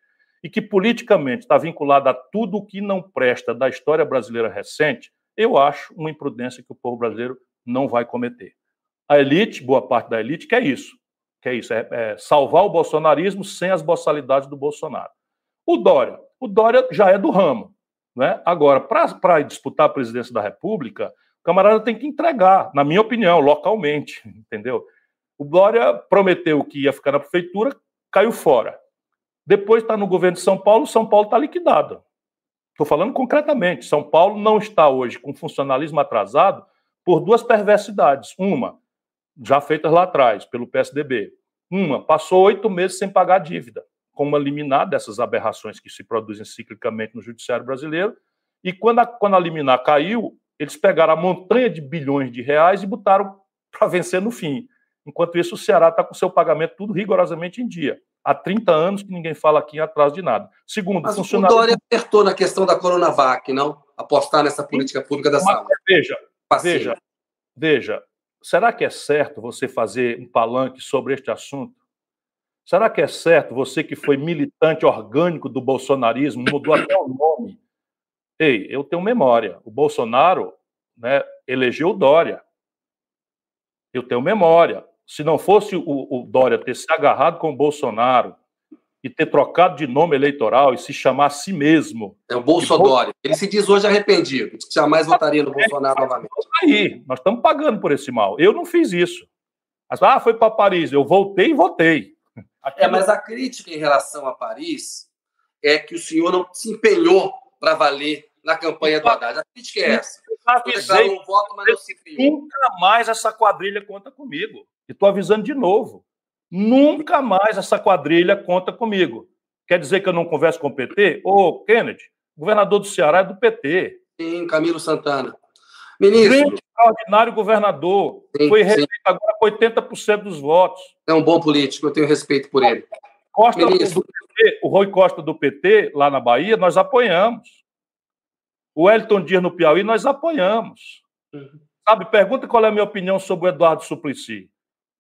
e que politicamente está vinculada a tudo o que não presta da história brasileira recente, eu acho uma imprudência que o povo brasileiro não vai cometer. A elite, boa parte da elite, quer isso. Quer isso, é, é salvar o bolsonarismo sem as boçalidades do Bolsonaro. O Dória, o Dória já é do ramo. Né? Agora, para disputar a presidência da República, o camarada tem que entregar, na minha opinião, localmente, *laughs* entendeu? O Dória prometeu que ia ficar na prefeitura, caiu fora. Depois está no governo de São Paulo, São Paulo está liquidado. Estou falando concretamente. São Paulo não está hoje com funcionalismo atrasado por duas perversidades. Uma, já feitas lá atrás, pelo PSDB. Uma, passou oito meses sem pagar dívida, com uma liminar dessas aberrações que se produzem ciclicamente no judiciário brasileiro. E quando a, quando a liminar caiu, eles pegaram a montanha de bilhões de reais e botaram para vencer no fim. Enquanto isso, o Ceará está com seu pagamento tudo rigorosamente em dia há 30 anos que ninguém fala aqui atrás de nada. Segundo, Mas funcionário... o Dória apertou na questão da Coronavac, não? Apostar nessa política pública da saúde. Veja, veja, veja, será que é certo você fazer um palanque sobre este assunto? Será que é certo você que foi militante orgânico do bolsonarismo, mudou até o nome? Ei, eu tenho memória. O Bolsonaro né, elegeu o Dória. Eu tenho memória. Se não fosse o, o Dória ter se agarrado com o Bolsonaro e ter trocado de nome eleitoral e se chamar a si mesmo. É o Bolsonaro. Ele se diz hoje arrependido, que jamais votaria no Bolsonaro novamente. Aí, nós estamos pagando por esse mal. Eu não fiz isso. Mas, ah, foi para Paris. Eu voltei e votei. É, mas a crítica em relação a Paris é que o senhor não se empenhou para valer na campanha do Haddad. A crítica é essa. Avisei, um voto, mas não se nunca mais essa quadrilha conta comigo. E estou avisando de novo. Nunca mais essa quadrilha conta comigo. Quer dizer que eu não converso com o PT? Ô, Kennedy, governador do Ceará é do PT. Sim, Camilo Santana. Ministro. extraordinário governador. Sim, foi reeleito agora com 80% dos votos. É um bom político, eu tenho respeito por ele. Costa Ministro. do PT, o Rui Costa do PT, lá na Bahia, nós apoiamos. O Elton Dias no Piauí, nós apoiamos. Uhum. Sabe, pergunta qual é a minha opinião sobre o Eduardo Suplicy.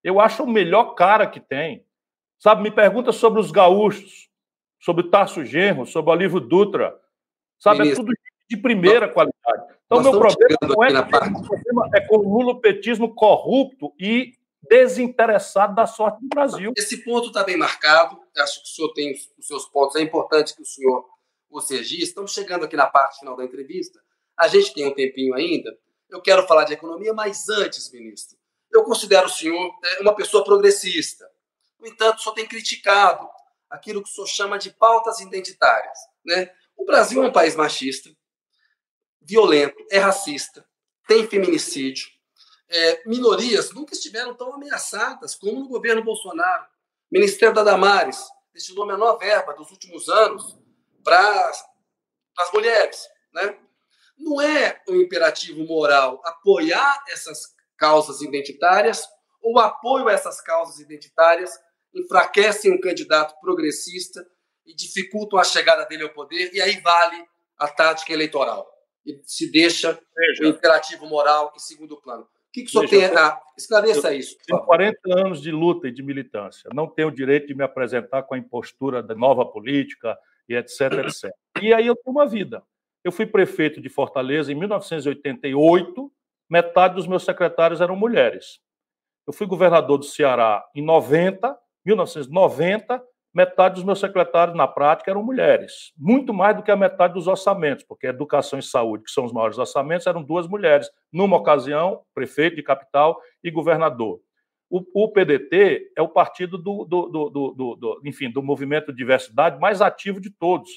Eu acho o melhor cara que tem. Sabe, me pergunta sobre os gaúchos, sobre o Tarso Genro, sobre o Olívio Dutra. Sabe, é tudo de primeira qualidade. Então, meu problema não é, problema é com o lulopetismo corrupto e desinteressado da sorte do Brasil. Esse ponto está bem marcado. Acho que o senhor tem os seus pontos. É importante que o senhor os registro. Estamos chegando aqui na parte final da entrevista. A gente tem um tempinho ainda. Eu quero falar de economia, mas antes, ministro, eu considero o senhor é, uma pessoa progressista. No entanto, o senhor tem criticado aquilo que o senhor chama de pautas identitárias. Né? O Brasil é um país machista, violento, é racista, tem feminicídio. É, minorias nunca estiveram tão ameaçadas como no governo Bolsonaro. Ministério da Damares destinou a menor verba dos últimos anos para as mulheres. Né? Não é um imperativo moral apoiar essas causas identitárias, ou apoio a essas causas identitárias enfraquecem um candidato progressista e dificultam a chegada dele ao poder, e aí vale a tática eleitoral. E se deixa Veja. o imperativo moral em segundo plano. O que, que o senhor Veja, tem a. Esclareça eu isso. Tenho 40 anos de luta e de militância. Não tenho o direito de me apresentar com a impostura da nova política e etc, etc. E aí eu tenho uma vida. Eu fui prefeito de Fortaleza em 1988 metade dos meus secretários eram mulheres. Eu fui governador do Ceará em 90, 1990, metade dos meus secretários na prática eram mulheres, muito mais do que a metade dos orçamentos, porque educação e saúde, que são os maiores orçamentos, eram duas mulheres, numa ocasião, prefeito de capital e governador. O, o PDT é o partido do, do, do, do, enfim, do movimento de diversidade mais ativo de todos.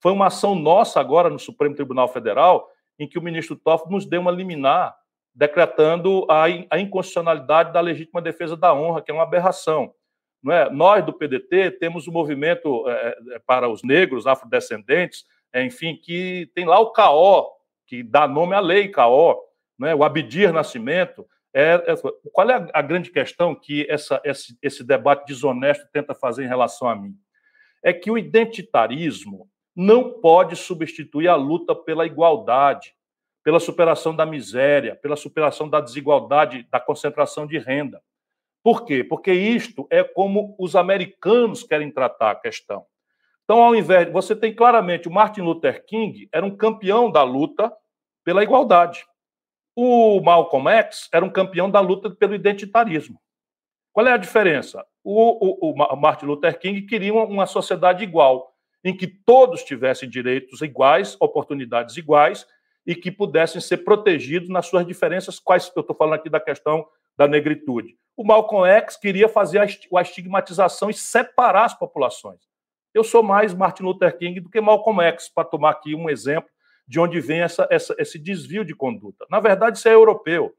Foi uma ação nossa agora no Supremo Tribunal Federal, em que o ministro Toffoli nos deu uma liminar decretando a, a inconstitucionalidade da legítima defesa da honra, que é uma aberração. Não é? Nós, do PDT, temos o um movimento é, é, para os negros, afrodescendentes, é, enfim, que tem lá o CAO, que dá nome à lei CAO, é? o Abdir Nascimento. É, é, qual é a, a, grande questão que essa, esse, esse debate desonesto tenta fazer em relação a mim? É que o identitarismo não pode substituir a luta pela igualdade pela superação da miséria, pela superação da desigualdade, da concentração de renda. Por quê? Porque isto é como os americanos querem tratar a questão. Então, ao invés, você tem claramente o Martin Luther King era um campeão da luta pela igualdade. O Malcolm X era um campeão da luta pelo identitarismo. Qual é a diferença? O, o, o Martin Luther King queria uma sociedade igual, em que todos tivessem direitos iguais, oportunidades iguais, e que pudessem ser protegidos nas suas diferenças, quais eu estou falando aqui da questão da negritude. O Malcolm X queria fazer a estigmatização e separar as populações. Eu sou mais Martin Luther King do que Malcolm X, para tomar aqui um exemplo de onde vem essa, essa, esse desvio de conduta. Na verdade, isso é europeu.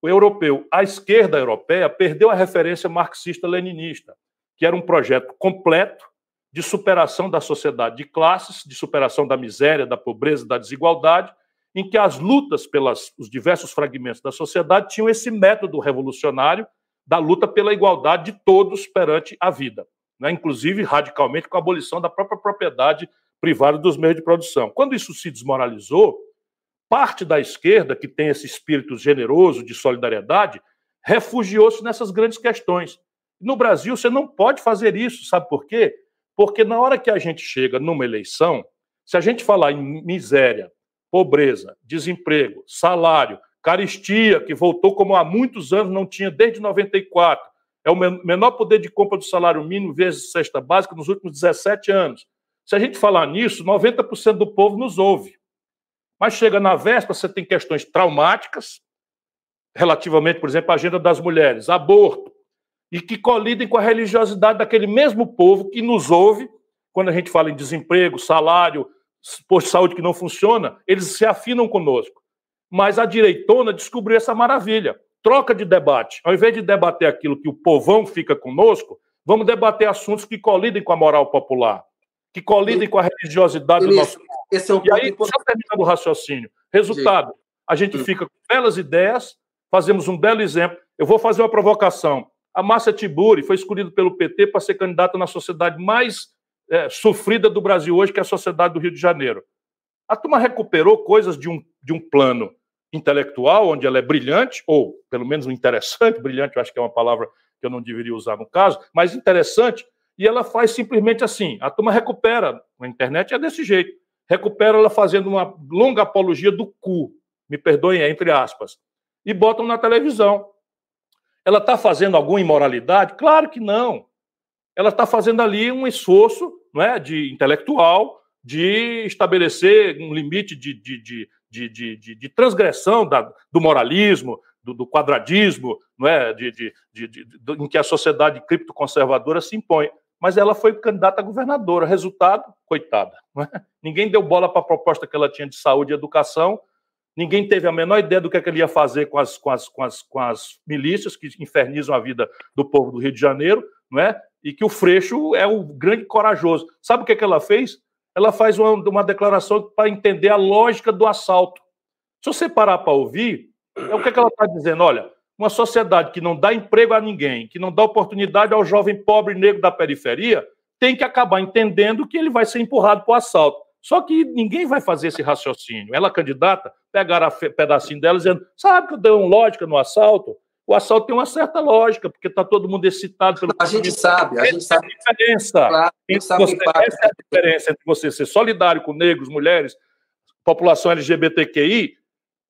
O europeu, a esquerda europeia, perdeu a referência marxista-leninista, que era um projeto completo de superação da sociedade de classes, de superação da miséria, da pobreza, da desigualdade, em que as lutas pelos diversos fragmentos da sociedade tinham esse método revolucionário da luta pela igualdade de todos perante a vida, né? inclusive radicalmente com a abolição da própria propriedade privada dos meios de produção. Quando isso se desmoralizou, parte da esquerda, que tem esse espírito generoso de solidariedade, refugiou-se nessas grandes questões. No Brasil, você não pode fazer isso, sabe por quê? Porque na hora que a gente chega numa eleição, se a gente falar em miséria, pobreza, desemprego, salário, Caristia, que voltou como há muitos anos não tinha desde 94. É o menor poder de compra do salário mínimo vezes cesta básica nos últimos 17 anos. Se a gente falar nisso, 90% do povo nos ouve. Mas chega na véspera, você tem questões traumáticas, relativamente, por exemplo, à agenda das mulheres, aborto, e que colidem com a religiosidade daquele mesmo povo que nos ouve quando a gente fala em desemprego, salário, posto de saúde que não funciona, eles se afinam conosco. Mas a direitona descobriu essa maravilha. Troca de debate. Ao invés de debater aquilo que o povão fica conosco, vamos debater assuntos que colidem com a moral popular, que colidem com a religiosidade do nosso povo. Esse é um e aí, só terminando o raciocínio. Resultado, a gente hum. fica com belas ideias, fazemos um belo exemplo. Eu vou fazer uma provocação. A Márcia Tiburi foi escolhida pelo PT para ser candidata na sociedade mais é, sofrida do Brasil hoje, que é a sociedade do Rio de Janeiro. A turma recuperou coisas de um, de um plano intelectual, onde ela é brilhante, ou pelo menos interessante, *laughs* brilhante eu acho que é uma palavra que eu não deveria usar no caso, mas interessante, e ela faz simplesmente assim. A turma recupera, na internet é desse jeito, recupera ela fazendo uma longa apologia do cu, me perdoem, entre aspas, e botam na televisão. Ela está fazendo alguma imoralidade? Claro que não. Ela está fazendo ali um esforço não é, de intelectual de estabelecer um limite de, de, de, de, de, de transgressão da, do moralismo, do, do, quadradismo, não é, de, de, de, de, em que a sociedade criptoconservadora se impõe. Mas ela foi candidata a governadora. Resultado, coitada. É? Ninguém deu bola para a proposta que ela tinha de saúde e educação. Ninguém teve a menor ideia do que, é que ele ia fazer com as, com, as, com, as, com as milícias que infernizam a vida do povo do Rio de Janeiro, não é? E que o Freixo é o grande corajoso. Sabe o que, é que ela fez? Ela faz uma, uma declaração para entender a lógica do assalto. Se você parar para ouvir, é o que, é que ela está dizendo? Olha, uma sociedade que não dá emprego a ninguém, que não dá oportunidade ao jovem pobre negro da periferia, tem que acabar entendendo que ele vai ser empurrado para o assalto. Só que ninguém vai fazer esse raciocínio. Ela, candidata, pegar a pedacinho dela dizendo: sabe que eu dei lógica no assalto? O assalto tem uma certa lógica, porque está todo mundo excitado pelo. A gente sabe, a gente sabe. A diferença. Claro, sabe você, essa é a diferença entre você ser solidário com negros, mulheres, população LGBTQI,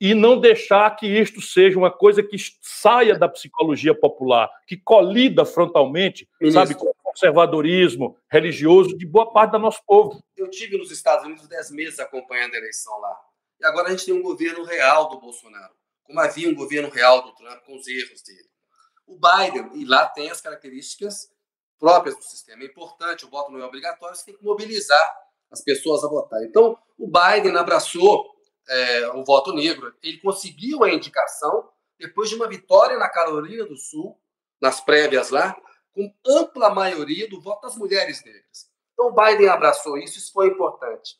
e não deixar que isto seja uma coisa que saia da psicologia popular, que colida frontalmente, Ministro. sabe, com o conservadorismo religioso de boa parte do nosso povo. Eu tive nos Estados Unidos dez meses acompanhando a eleição lá. E agora a gente tem um governo real do Bolsonaro, como havia um governo real do Trump com os erros dele. O Biden, e lá tem as características próprias do sistema. É importante, o voto não é obrigatório, você tem que mobilizar as pessoas a votar. Então, o Biden abraçou é, o voto negro. Ele conseguiu a indicação depois de uma vitória na Carolina do Sul, nas prévias lá, com ampla maioria do voto das mulheres negras. Então o Biden abraçou isso, isso foi importante.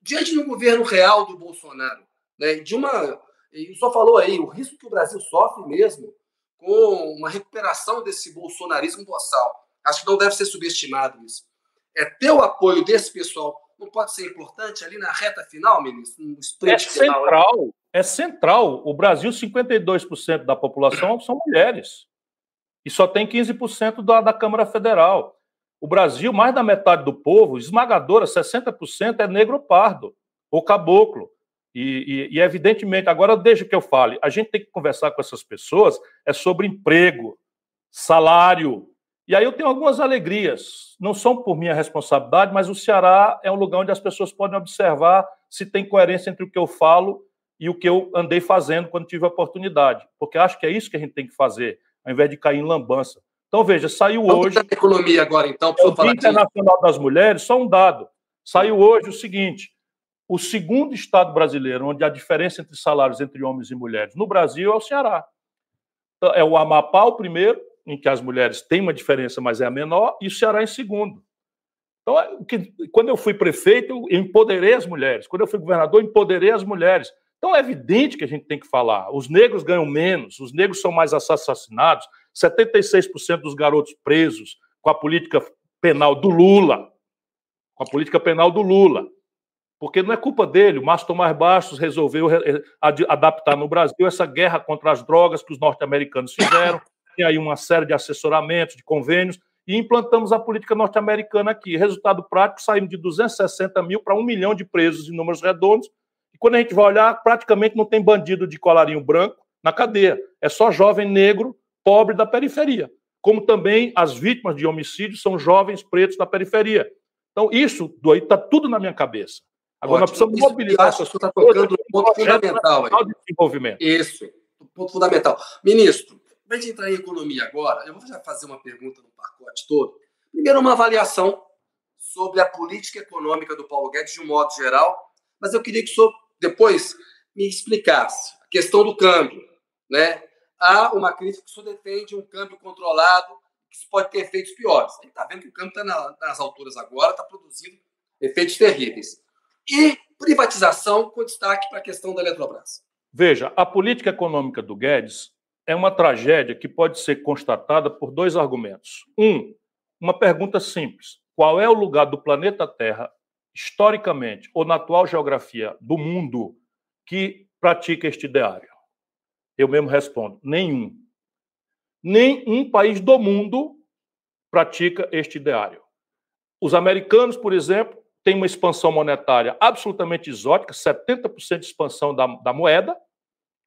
Diante do governo real do Bolsonaro, né, de uma. E só falou aí, o risco que o Brasil sofre mesmo com uma recuperação desse bolsonarismo boçal. Acho que não deve ser subestimado isso. É ter o apoio desse pessoal não pode ser importante ali na reta final, ministro? No é final, central, é central. O Brasil, 52% da população são mulheres. E só tem 15% da, da Câmara Federal. O Brasil, mais da metade do povo, esmagadora, 60% é negro pardo ou caboclo. E, e, e, evidentemente, agora deixa que eu fale, a gente tem que conversar com essas pessoas é sobre emprego, salário, e aí eu tenho algumas alegrias. Não são por minha responsabilidade, mas o Ceará é um lugar onde as pessoas podem observar se tem coerência entre o que eu falo e o que eu andei fazendo quando tive a oportunidade. Porque acho que é isso que a gente tem que fazer, ao invés de cair em lambança. Então, veja, saiu Vamos hoje. economia agora, então, para é o Dia Internacional das Mulheres, só um dado. Saiu hoje o seguinte: o segundo estado brasileiro onde a diferença entre salários entre homens e mulheres no Brasil é o Ceará. Então, é o Amapá o primeiro, em que as mulheres têm uma diferença, mas é a menor, e o Ceará em segundo. Então, é quando eu fui prefeito, eu empoderei as mulheres. Quando eu fui governador, eu empoderei as mulheres. Então, é evidente que a gente tem que falar. Os negros ganham menos, os negros são mais assassinados, 76% dos garotos presos com a política penal do Lula. Com a política penal do Lula. Porque não é culpa dele, o Márcio Tomás Bastos resolveu adaptar no Brasil essa guerra contra as drogas que os norte-americanos fizeram tem aí uma série de assessoramentos, de convênios, e implantamos a política norte-americana aqui. Resultado prático, saímos de 260 mil para um milhão de presos em números redondos, E quando a gente vai olhar, praticamente não tem bandido de colarinho branco na cadeia. É só jovem negro, pobre da periferia. Como também as vítimas de homicídio são jovens pretos da periferia. Então, isso está tudo na minha cabeça. Agora, nós precisamos mobilizar essas pessoas. está tocando um ponto fundamental aí. De desenvolvimento. Isso, ponto fundamental. Ministro, para de entrar em economia agora, eu vou já fazer uma pergunta no pacote todo. Primeiro, uma avaliação sobre a política econômica do Paulo Guedes de um modo geral, mas eu queria que o senhor depois me explicasse a questão do câmbio. Né? Há uma crítica que o senhor defende um câmbio controlado, que isso pode ter efeitos piores. A gente está vendo que o câmbio está na, nas alturas agora, está produzindo efeitos terríveis. E privatização com destaque para a questão da Eletrobras. Veja, a política econômica do Guedes é uma tragédia que pode ser constatada por dois argumentos. Um, uma pergunta simples: qual é o lugar do planeta Terra, historicamente ou na atual geografia do mundo, que pratica este ideário? Eu mesmo respondo: nenhum. Nenhum país do mundo pratica este ideário. Os americanos, por exemplo, têm uma expansão monetária absolutamente exótica, 70% de expansão da, da moeda,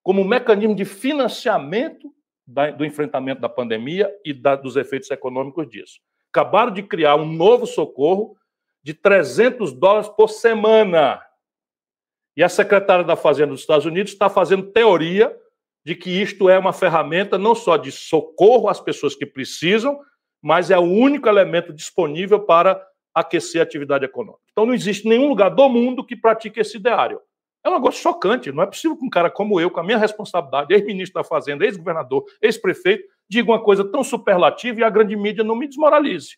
como mecanismo de financiamento da, do enfrentamento da pandemia e da, dos efeitos econômicos disso. Acabaram de criar um novo socorro de 300 dólares por semana. E a secretária da Fazenda dos Estados Unidos está fazendo teoria de que isto é uma ferramenta não só de socorro às pessoas que precisam, mas é o único elemento disponível para aquecer a atividade econômica. Então não existe nenhum lugar do mundo que pratique esse ideário. É um negócio chocante. Não é possível que um cara como eu, com a minha responsabilidade, ex-ministro da Fazenda, ex-governador, ex-prefeito, diga uma coisa tão superlativa e a grande mídia não me desmoralize.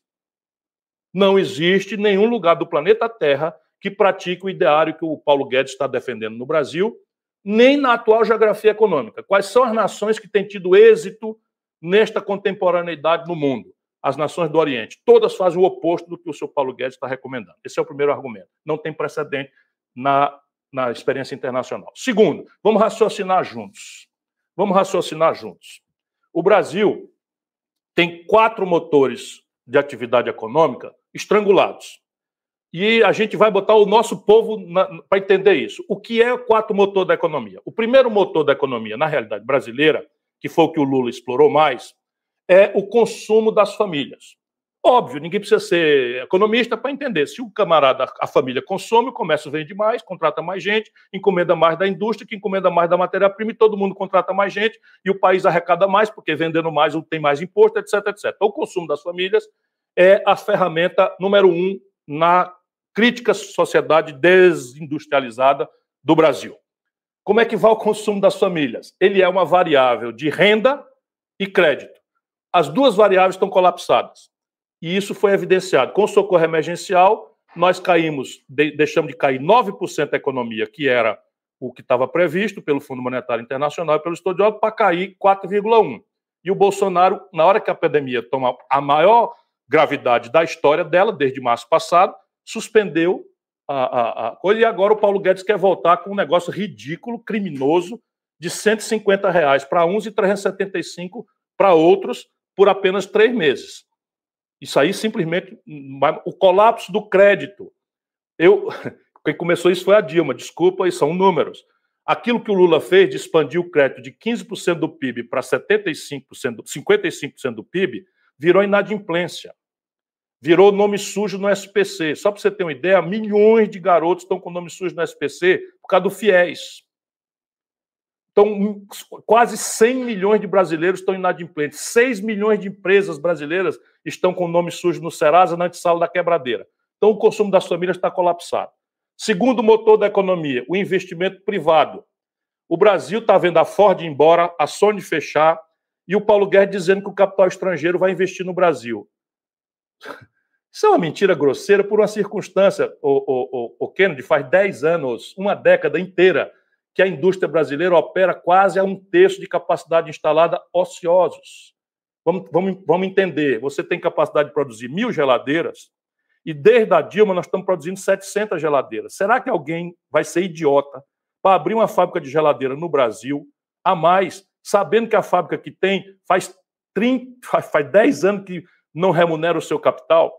Não existe nenhum lugar do planeta Terra que pratique o ideário que o Paulo Guedes está defendendo no Brasil, nem na atual geografia econômica. Quais são as nações que têm tido êxito nesta contemporaneidade no mundo? As nações do Oriente. Todas fazem o oposto do que o seu Paulo Guedes está recomendando. Esse é o primeiro argumento. Não tem precedente na na experiência internacional. Segundo, vamos raciocinar juntos. Vamos raciocinar juntos. O Brasil tem quatro motores de atividade econômica estrangulados. E a gente vai botar o nosso povo para entender isso. O que é o quatro motor da economia? O primeiro motor da economia, na realidade brasileira, que foi o que o Lula explorou mais, é o consumo das famílias. Óbvio, ninguém precisa ser economista para entender. Se o camarada, a família consome, o comércio vende mais, contrata mais gente, encomenda mais da indústria, que encomenda mais da matéria-prima, e todo mundo contrata mais gente, e o país arrecada mais, porque vendendo mais tem mais imposto, etc, etc. O consumo das famílias é a ferramenta número um na crítica sociedade desindustrializada do Brasil. Como é que vai o consumo das famílias? Ele é uma variável de renda e crédito. As duas variáveis estão colapsadas. E isso foi evidenciado. Com o socorro emergencial, nós caímos, de, deixamos de cair 9% da economia, que era o que estava previsto pelo Fundo Monetário Internacional e pelo Estudioso, para cair 4,1%. E o Bolsonaro, na hora que a pandemia toma a maior gravidade da história dela, desde março passado, suspendeu a, a, coisa. E agora o Paulo Guedes quer voltar com um negócio ridículo, criminoso, de 150 reais para uns e 375 para outros por apenas três meses. Isso aí simplesmente o colapso do crédito. Eu, *laughs* quem começou isso foi a Dilma, desculpa, e são números. Aquilo que o Lula fez de expandir o crédito de 15% do PIB para 75%, 55% do PIB, virou inadimplência. Virou nome sujo no SPC. Só para você ter uma ideia, milhões de garotos estão com nome sujo no SPC por causa do FIES. Então, quase 100 milhões de brasileiros estão inadimplentes. 6 milhões de empresas brasileiras estão com o nome sujo no Serasa, na antessala da quebradeira. Então, o consumo das famílias está colapsado. Segundo motor da economia, o investimento privado. O Brasil está vendo a Ford ir embora, a Sony fechar, e o Paulo Guedes dizendo que o capital estrangeiro vai investir no Brasil. *laughs* Isso é uma mentira grosseira por uma circunstância, o, o, o, o Kennedy, faz 10 anos, uma década inteira, que a indústria brasileira opera quase a um terço de capacidade instalada ociosos. Vamos, vamos, vamos entender, você tem capacidade de produzir mil geladeiras e desde a Dilma nós estamos produzindo 700 geladeiras. Será que alguém vai ser idiota para abrir uma fábrica de geladeira no Brasil a mais, sabendo que a fábrica que tem faz, 30, faz 10 anos que não remunera o seu capital?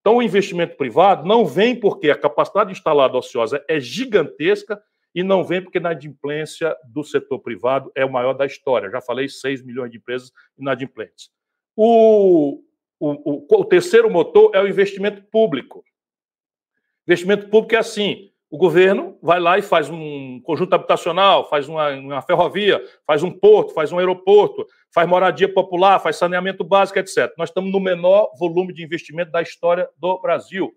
Então, o investimento privado não vem porque a capacidade instalada ociosa é gigantesca e não vem porque a inadimplência do setor privado é o maior da história. Já falei 6 milhões de empresas inadimplentes. O, o, o, o terceiro motor é o investimento público. Investimento público é assim: o governo vai lá e faz um conjunto habitacional, faz uma, uma, ferrovia, faz um porto, faz um aeroporto, faz moradia popular, faz saneamento básico, etc. Nós estamos no menor volume de investimento da história do Brasil.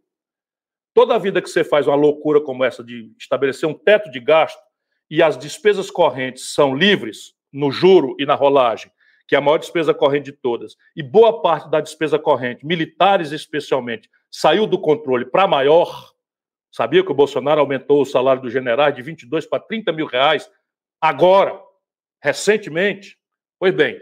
Toda vida que você faz uma loucura como essa de estabelecer um teto de gasto e as despesas correntes são livres no juro e na rolagem, que é a maior despesa corrente de todas, e boa parte da despesa corrente, militares especialmente, saiu do controle para maior, sabia que o Bolsonaro aumentou o salário dos generais de 22 para 30 mil reais agora, recentemente? Pois bem,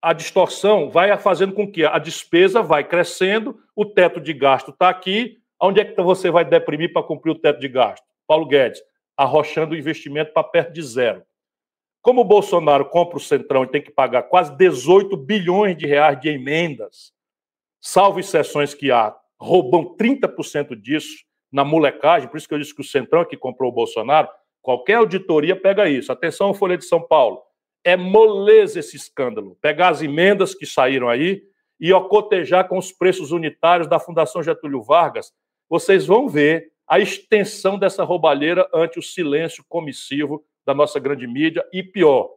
a distorção vai fazendo com que a despesa vai crescendo, o teto de gasto está aqui, Onde é que você vai deprimir para cumprir o teto de gasto? Paulo Guedes, arrochando o investimento para perto de zero. Como o Bolsonaro compra o Centrão e tem que pagar quase 18 bilhões de reais de emendas, salvo exceções que há, roubam 30% disso na molecagem, por isso que eu disse que o Centrão é que comprou o Bolsonaro, qualquer auditoria pega isso. Atenção, Folha de São Paulo. É moleza esse escândalo. Pegar as emendas que saíram aí e ocotejar com os preços unitários da Fundação Getúlio Vargas, vocês vão ver a extensão dessa roubalheira ante o silêncio comissivo da nossa grande mídia e, pior,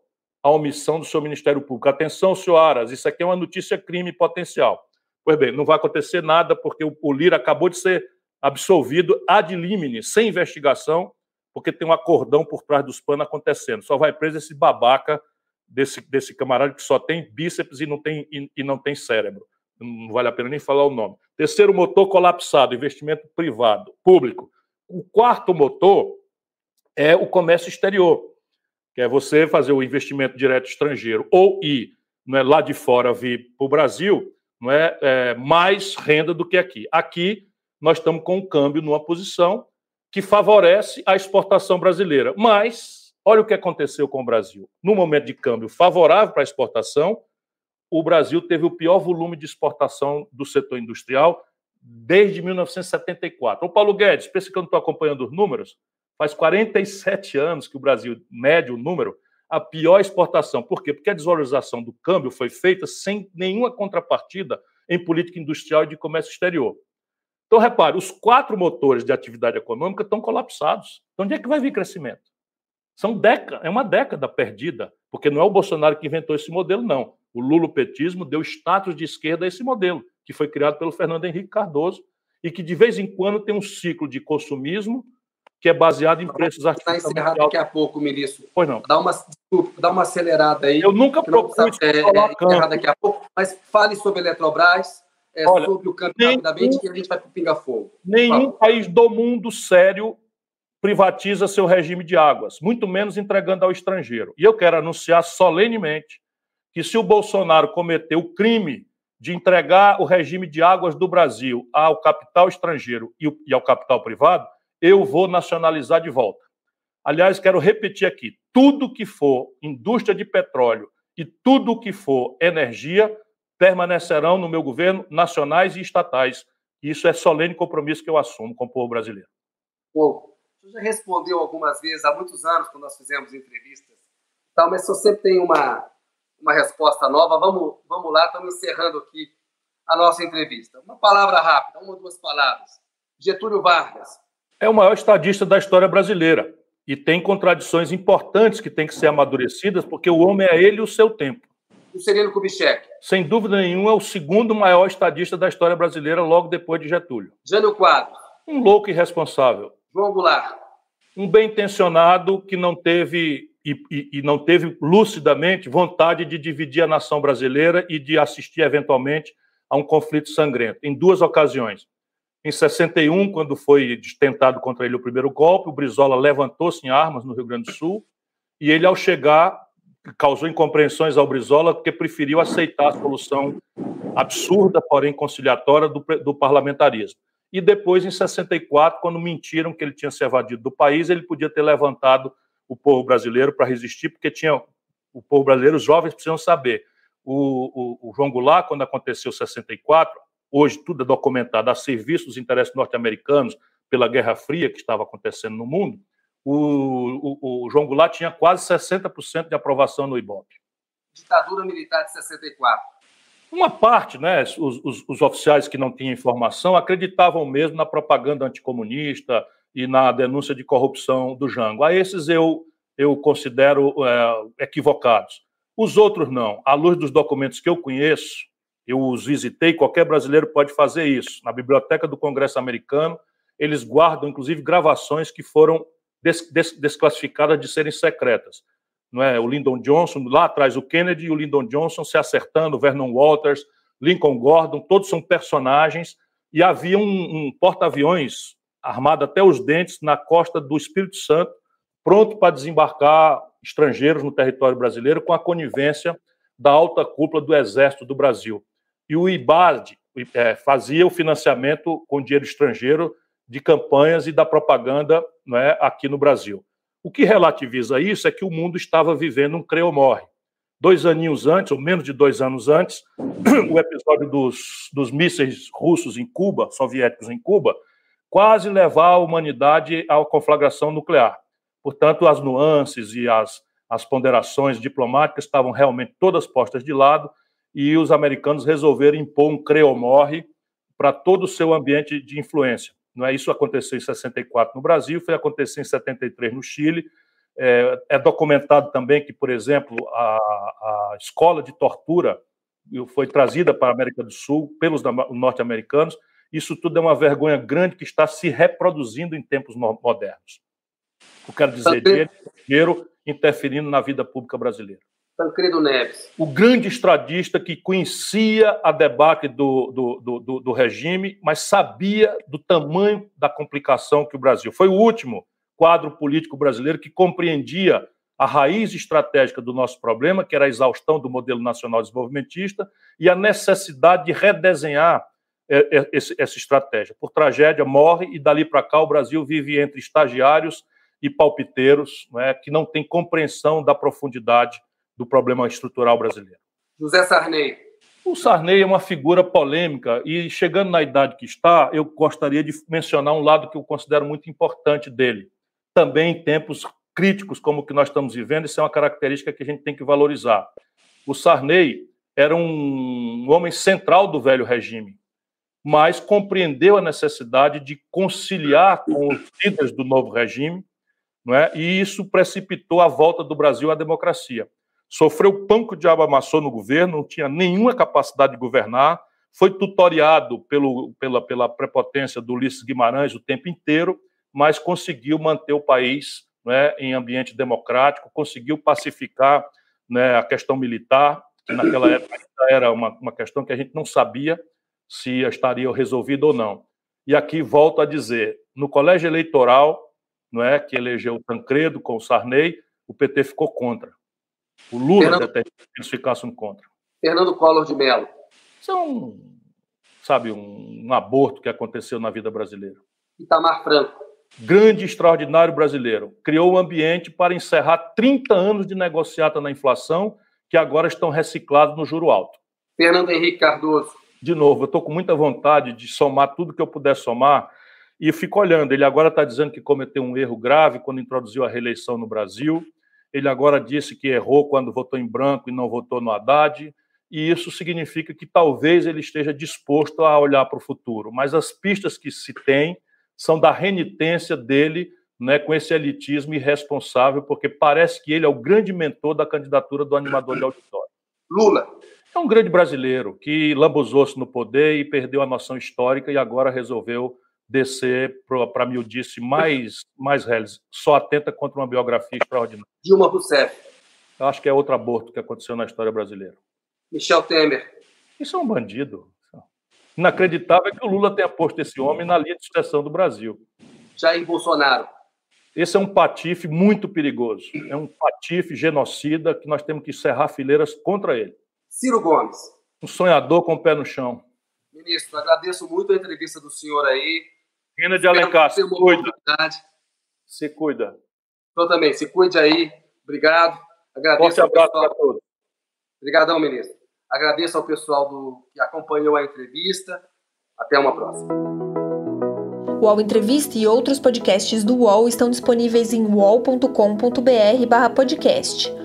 a omissão do seu Ministério Público. Atenção, senhor Aras, isso aqui é uma notícia crime potencial. Pois bem, não vai acontecer nada porque o Lira acabou de ser absolvido ad limine, sem investigação, porque tem um acordão por trás dos panos acontecendo. Só vai preso esse babaca desse, desse camarada que só tem bíceps e não tem, e, e não tem cérebro não vale a pena nem falar o nome. Terceiro motor colapsado, investimento privado, público. O quarto motor é o comércio exterior, que é você fazer o investimento direto estrangeiro ou ir não é, lá de fora vir para o Brasil, não é, é, mais renda do que aqui. Aqui nós estamos com um câmbio numa posição que favorece a exportação brasileira. Mas olha o que aconteceu com o Brasil. No momento de câmbio favorável para a exportação, o Brasil teve o pior volume de exportação do setor industrial desde 1974. O Paulo Guedes, pensa que eu não estou acompanhando os números? Faz 47 anos que o Brasil mede o número, a pior exportação. Por quê? Porque a desvalorização do câmbio foi feita sem nenhuma contrapartida em política industrial e de comércio exterior. Então, repare, os quatro motores de atividade econômica estão colapsados. Então, onde é que vai vir crescimento? São décadas, é uma década perdida, porque não é o Bolsonaro que inventou esse modelo, não. O lulopetismo deu status de esquerda a esse modelo, que foi criado pelo Fernando Henrique Cardoso e que de vez em quando tem um ciclo de consumismo que é baseado em preços artificiais. Está encerrado daqui a pouco, ministro. Pois não. Dá uma, desculpa, dá uma acelerada aí. Eu nunca propus é, é, daqui a pouco, mas fale sobre a Eletrobras, é, Olha, sobre o câmbio nenhum, rapidamente e a gente vai para o pinga-fogo. Nenhum país do mundo sério privatiza seu regime de águas, muito menos entregando ao estrangeiro. E eu quero anunciar solenemente que se o Bolsonaro cometeu o crime de entregar o regime de águas do Brasil ao capital estrangeiro e ao capital privado, eu vou nacionalizar de volta. Aliás, quero repetir aqui: tudo que for indústria de petróleo e tudo que for energia permanecerão no meu governo, nacionais e estatais. Isso é solene compromisso que eu assumo com o povo brasileiro. Bom, você já respondeu algumas vezes, há muitos anos, quando nós fizemos entrevistas, tal, mas você sempre tem uma, uma resposta nova. Vamos, vamos lá, estamos encerrando aqui a nossa entrevista. Uma palavra rápida, uma ou duas palavras. Getúlio Vargas. É o maior estadista da história brasileira e tem contradições importantes que têm que ser amadurecidas, porque o homem é ele e o seu tempo. O Sereno Kubitschek. Sem dúvida nenhuma, é o segundo maior estadista da história brasileira, logo depois de Getúlio. Jânio Quadros. Um louco irresponsável. João Goulart. Um bem intencionado que não teve e, e, e, não teve lucidamente vontade de dividir a nação brasileira e de assistir eventualmente a um conflito sangrento. Em duas ocasiões. Em 61, quando foi tentado contra ele o primeiro golpe, o Brizola levantou-se em armas no Rio Grande do Sul e ele, ao chegar, causou incompreensões ao Brizola porque preferiu aceitar a solução absurda, porém conciliatória, do, do parlamentarismo. E depois, em 64, quando mentiram que ele tinha se evadido do país, ele podia ter levantado o povo brasileiro para resistir, porque tinha o povo brasileiro, os jovens precisam saber. O, o, o João Goulart, quando aconteceu 64, hoje tudo é documentado a serviço dos interesses norte-americanos pela Guerra Fria que estava acontecendo no mundo, o, o, o João Goulart tinha quase 60% de aprovação no Ibope. Ditadura militar de 64. Uma parte, né, os, os, os, oficiais que não tinham informação acreditavam mesmo na propaganda anticomunista e na denúncia de corrupção do Jango. A esses eu, eu considero é, equivocados. Os outros não. À luz dos documentos que eu conheço, eu os visitei, qualquer brasileiro pode fazer isso. Na biblioteca do Congresso americano, eles guardam, inclusive, gravações que foram des, des, desclassificadas de serem secretas. Não é? O Lyndon Johnson, lá atrás, o Kennedy e o Lyndon Johnson se acertando, Vernon Walters, Lincoln Gordon, todos são personagens. E havia um, um porta-aviões armado até os dentes na costa do Espírito Santo, pronto para desembarcar estrangeiros no território brasileiro com a conivência da alta cúpula do Exército do Brasil. E o IBAD é, fazia o financiamento com dinheiro estrangeiro de campanhas e da propaganda é, aqui no Brasil. O que relativiza isso é que o mundo estava vivendo um creu morre. Dois aninhos antes, ou menos de dois anos antes, *clears throat* o episódio dos, dos mísseis russos em Cuba, soviéticos em Cuba, quase levar a humanidade à conflagração nuclear. Portanto, as nuances e as, as ponderações diplomáticas estavam realmente todas postas de lado e os americanos resolveram impor um creu morre para todo o seu ambiente de influência. Não é isso aconteceu em 64 no Brasil, foi acontecer em 73 no Chile. É, é documentado também que, por exemplo, a, a escola de tortura foi trazida para a América do Sul pelos norte-americanos. Isso tudo é uma vergonha grande que está se reproduzindo em tempos modernos. Eu quero dizer, dinheiro interferindo na vida pública brasileira. Tancredo Neves. O grande estradista que conhecia a debacle do, do, do, do, regime, mas sabia do tamanho da complicação que o Brasil. Foi o último quadro político brasileiro que compreendia a raiz estratégica do nosso problema, que era a exaustão do modelo nacional desenvolvimentista, e a necessidade de redesenhar é, é, essa estratégia. Por tragédia, morre, e dali para cá o Brasil vive entre estagiários e palpiteiros não é, que não têm compreensão da profundidade do problema estrutural brasileiro. José Sarney. O Sarney é uma figura polêmica e, chegando na idade que está, eu gostaria de mencionar um lado que eu considero muito importante dele. Também em tempos críticos como o que nós estamos vivendo, isso é uma característica que a gente tem que valorizar. O Sarney era um homem central do velho regime, mas compreendeu a necessidade de conciliar com os líderes do novo regime, não é? e isso precipitou a volta do Brasil à democracia sofreu pão que o diabo amassou no governo, não tinha nenhuma capacidade de governar, foi tutoriado pelo, pela, pela prepotência do Ulisses Guimarães o tempo inteiro, mas conseguiu manter o país né, em ambiente democrático, conseguiu pacificar né, a questão militar, que naquela época era uma, uma questão que a gente não sabia se estaria resolvida ou não. E aqui volto a dizer, no colégio eleitoral, não é, que elegeu o Tancredo com o Sarney, o PT ficou contra. O Lula Fernando... até que eles ficassem contra. Fernando Collor de Mello. Isso é um, sabe, um, um aborto que aconteceu na vida brasileira. Itamar Franco. Grande, extraordinário brasileiro. Criou o um ambiente para encerrar 30 anos de negociata na inflação, que agora estão reciclados no juro alto. Fernando Henrique Cardoso. De novo, eu estou com muita vontade de somar tudo que eu puder somar e fico olhando. Ele agora está dizendo que cometeu um erro grave quando introduziu a reeleição no Brasil. Ele agora disse que errou quando votou em branco e não votou no Haddad, e isso significa que talvez ele esteja disposto a olhar para o futuro. Mas as pistas que se tem são da renitência dele né, com esse elitismo irresponsável, porque parece que ele é o grande mentor da candidatura do animador de auditório. Lula. É um grande brasileiro que lambuzou-se no poder e perdeu a noção histórica e agora resolveu descer para a miudice mais, mais reles, só atenta contra uma biografia extraordinária. Dilma Rousseff. Eu acho que é outro aborto que aconteceu na história brasileira. Michel Temer. Isso é um bandido. Inacreditável é que o Lula tenha posto esse homem na linha de sucessão do Brasil. Jair Bolsonaro. Esse é um patife muito perigoso. É um patife genocida que nós temos que encerrar fileiras contra ele. Ciro Gomes. Um sonhador com o pé no chão. Ministro, agradeço muito a entrevista do senhor aí. Rina de Alencar, se cuida. Se cuida. Eu também, se cuide aí. Obrigado. Agradeço Forte abraço para todos. Obrigadão, ministro. Agradeço ao pessoal do, que acompanhou a entrevista. Até uma próxima. O UOL Entrevista e outros podcasts do UOL estão disponíveis em uol.com.br/podcast.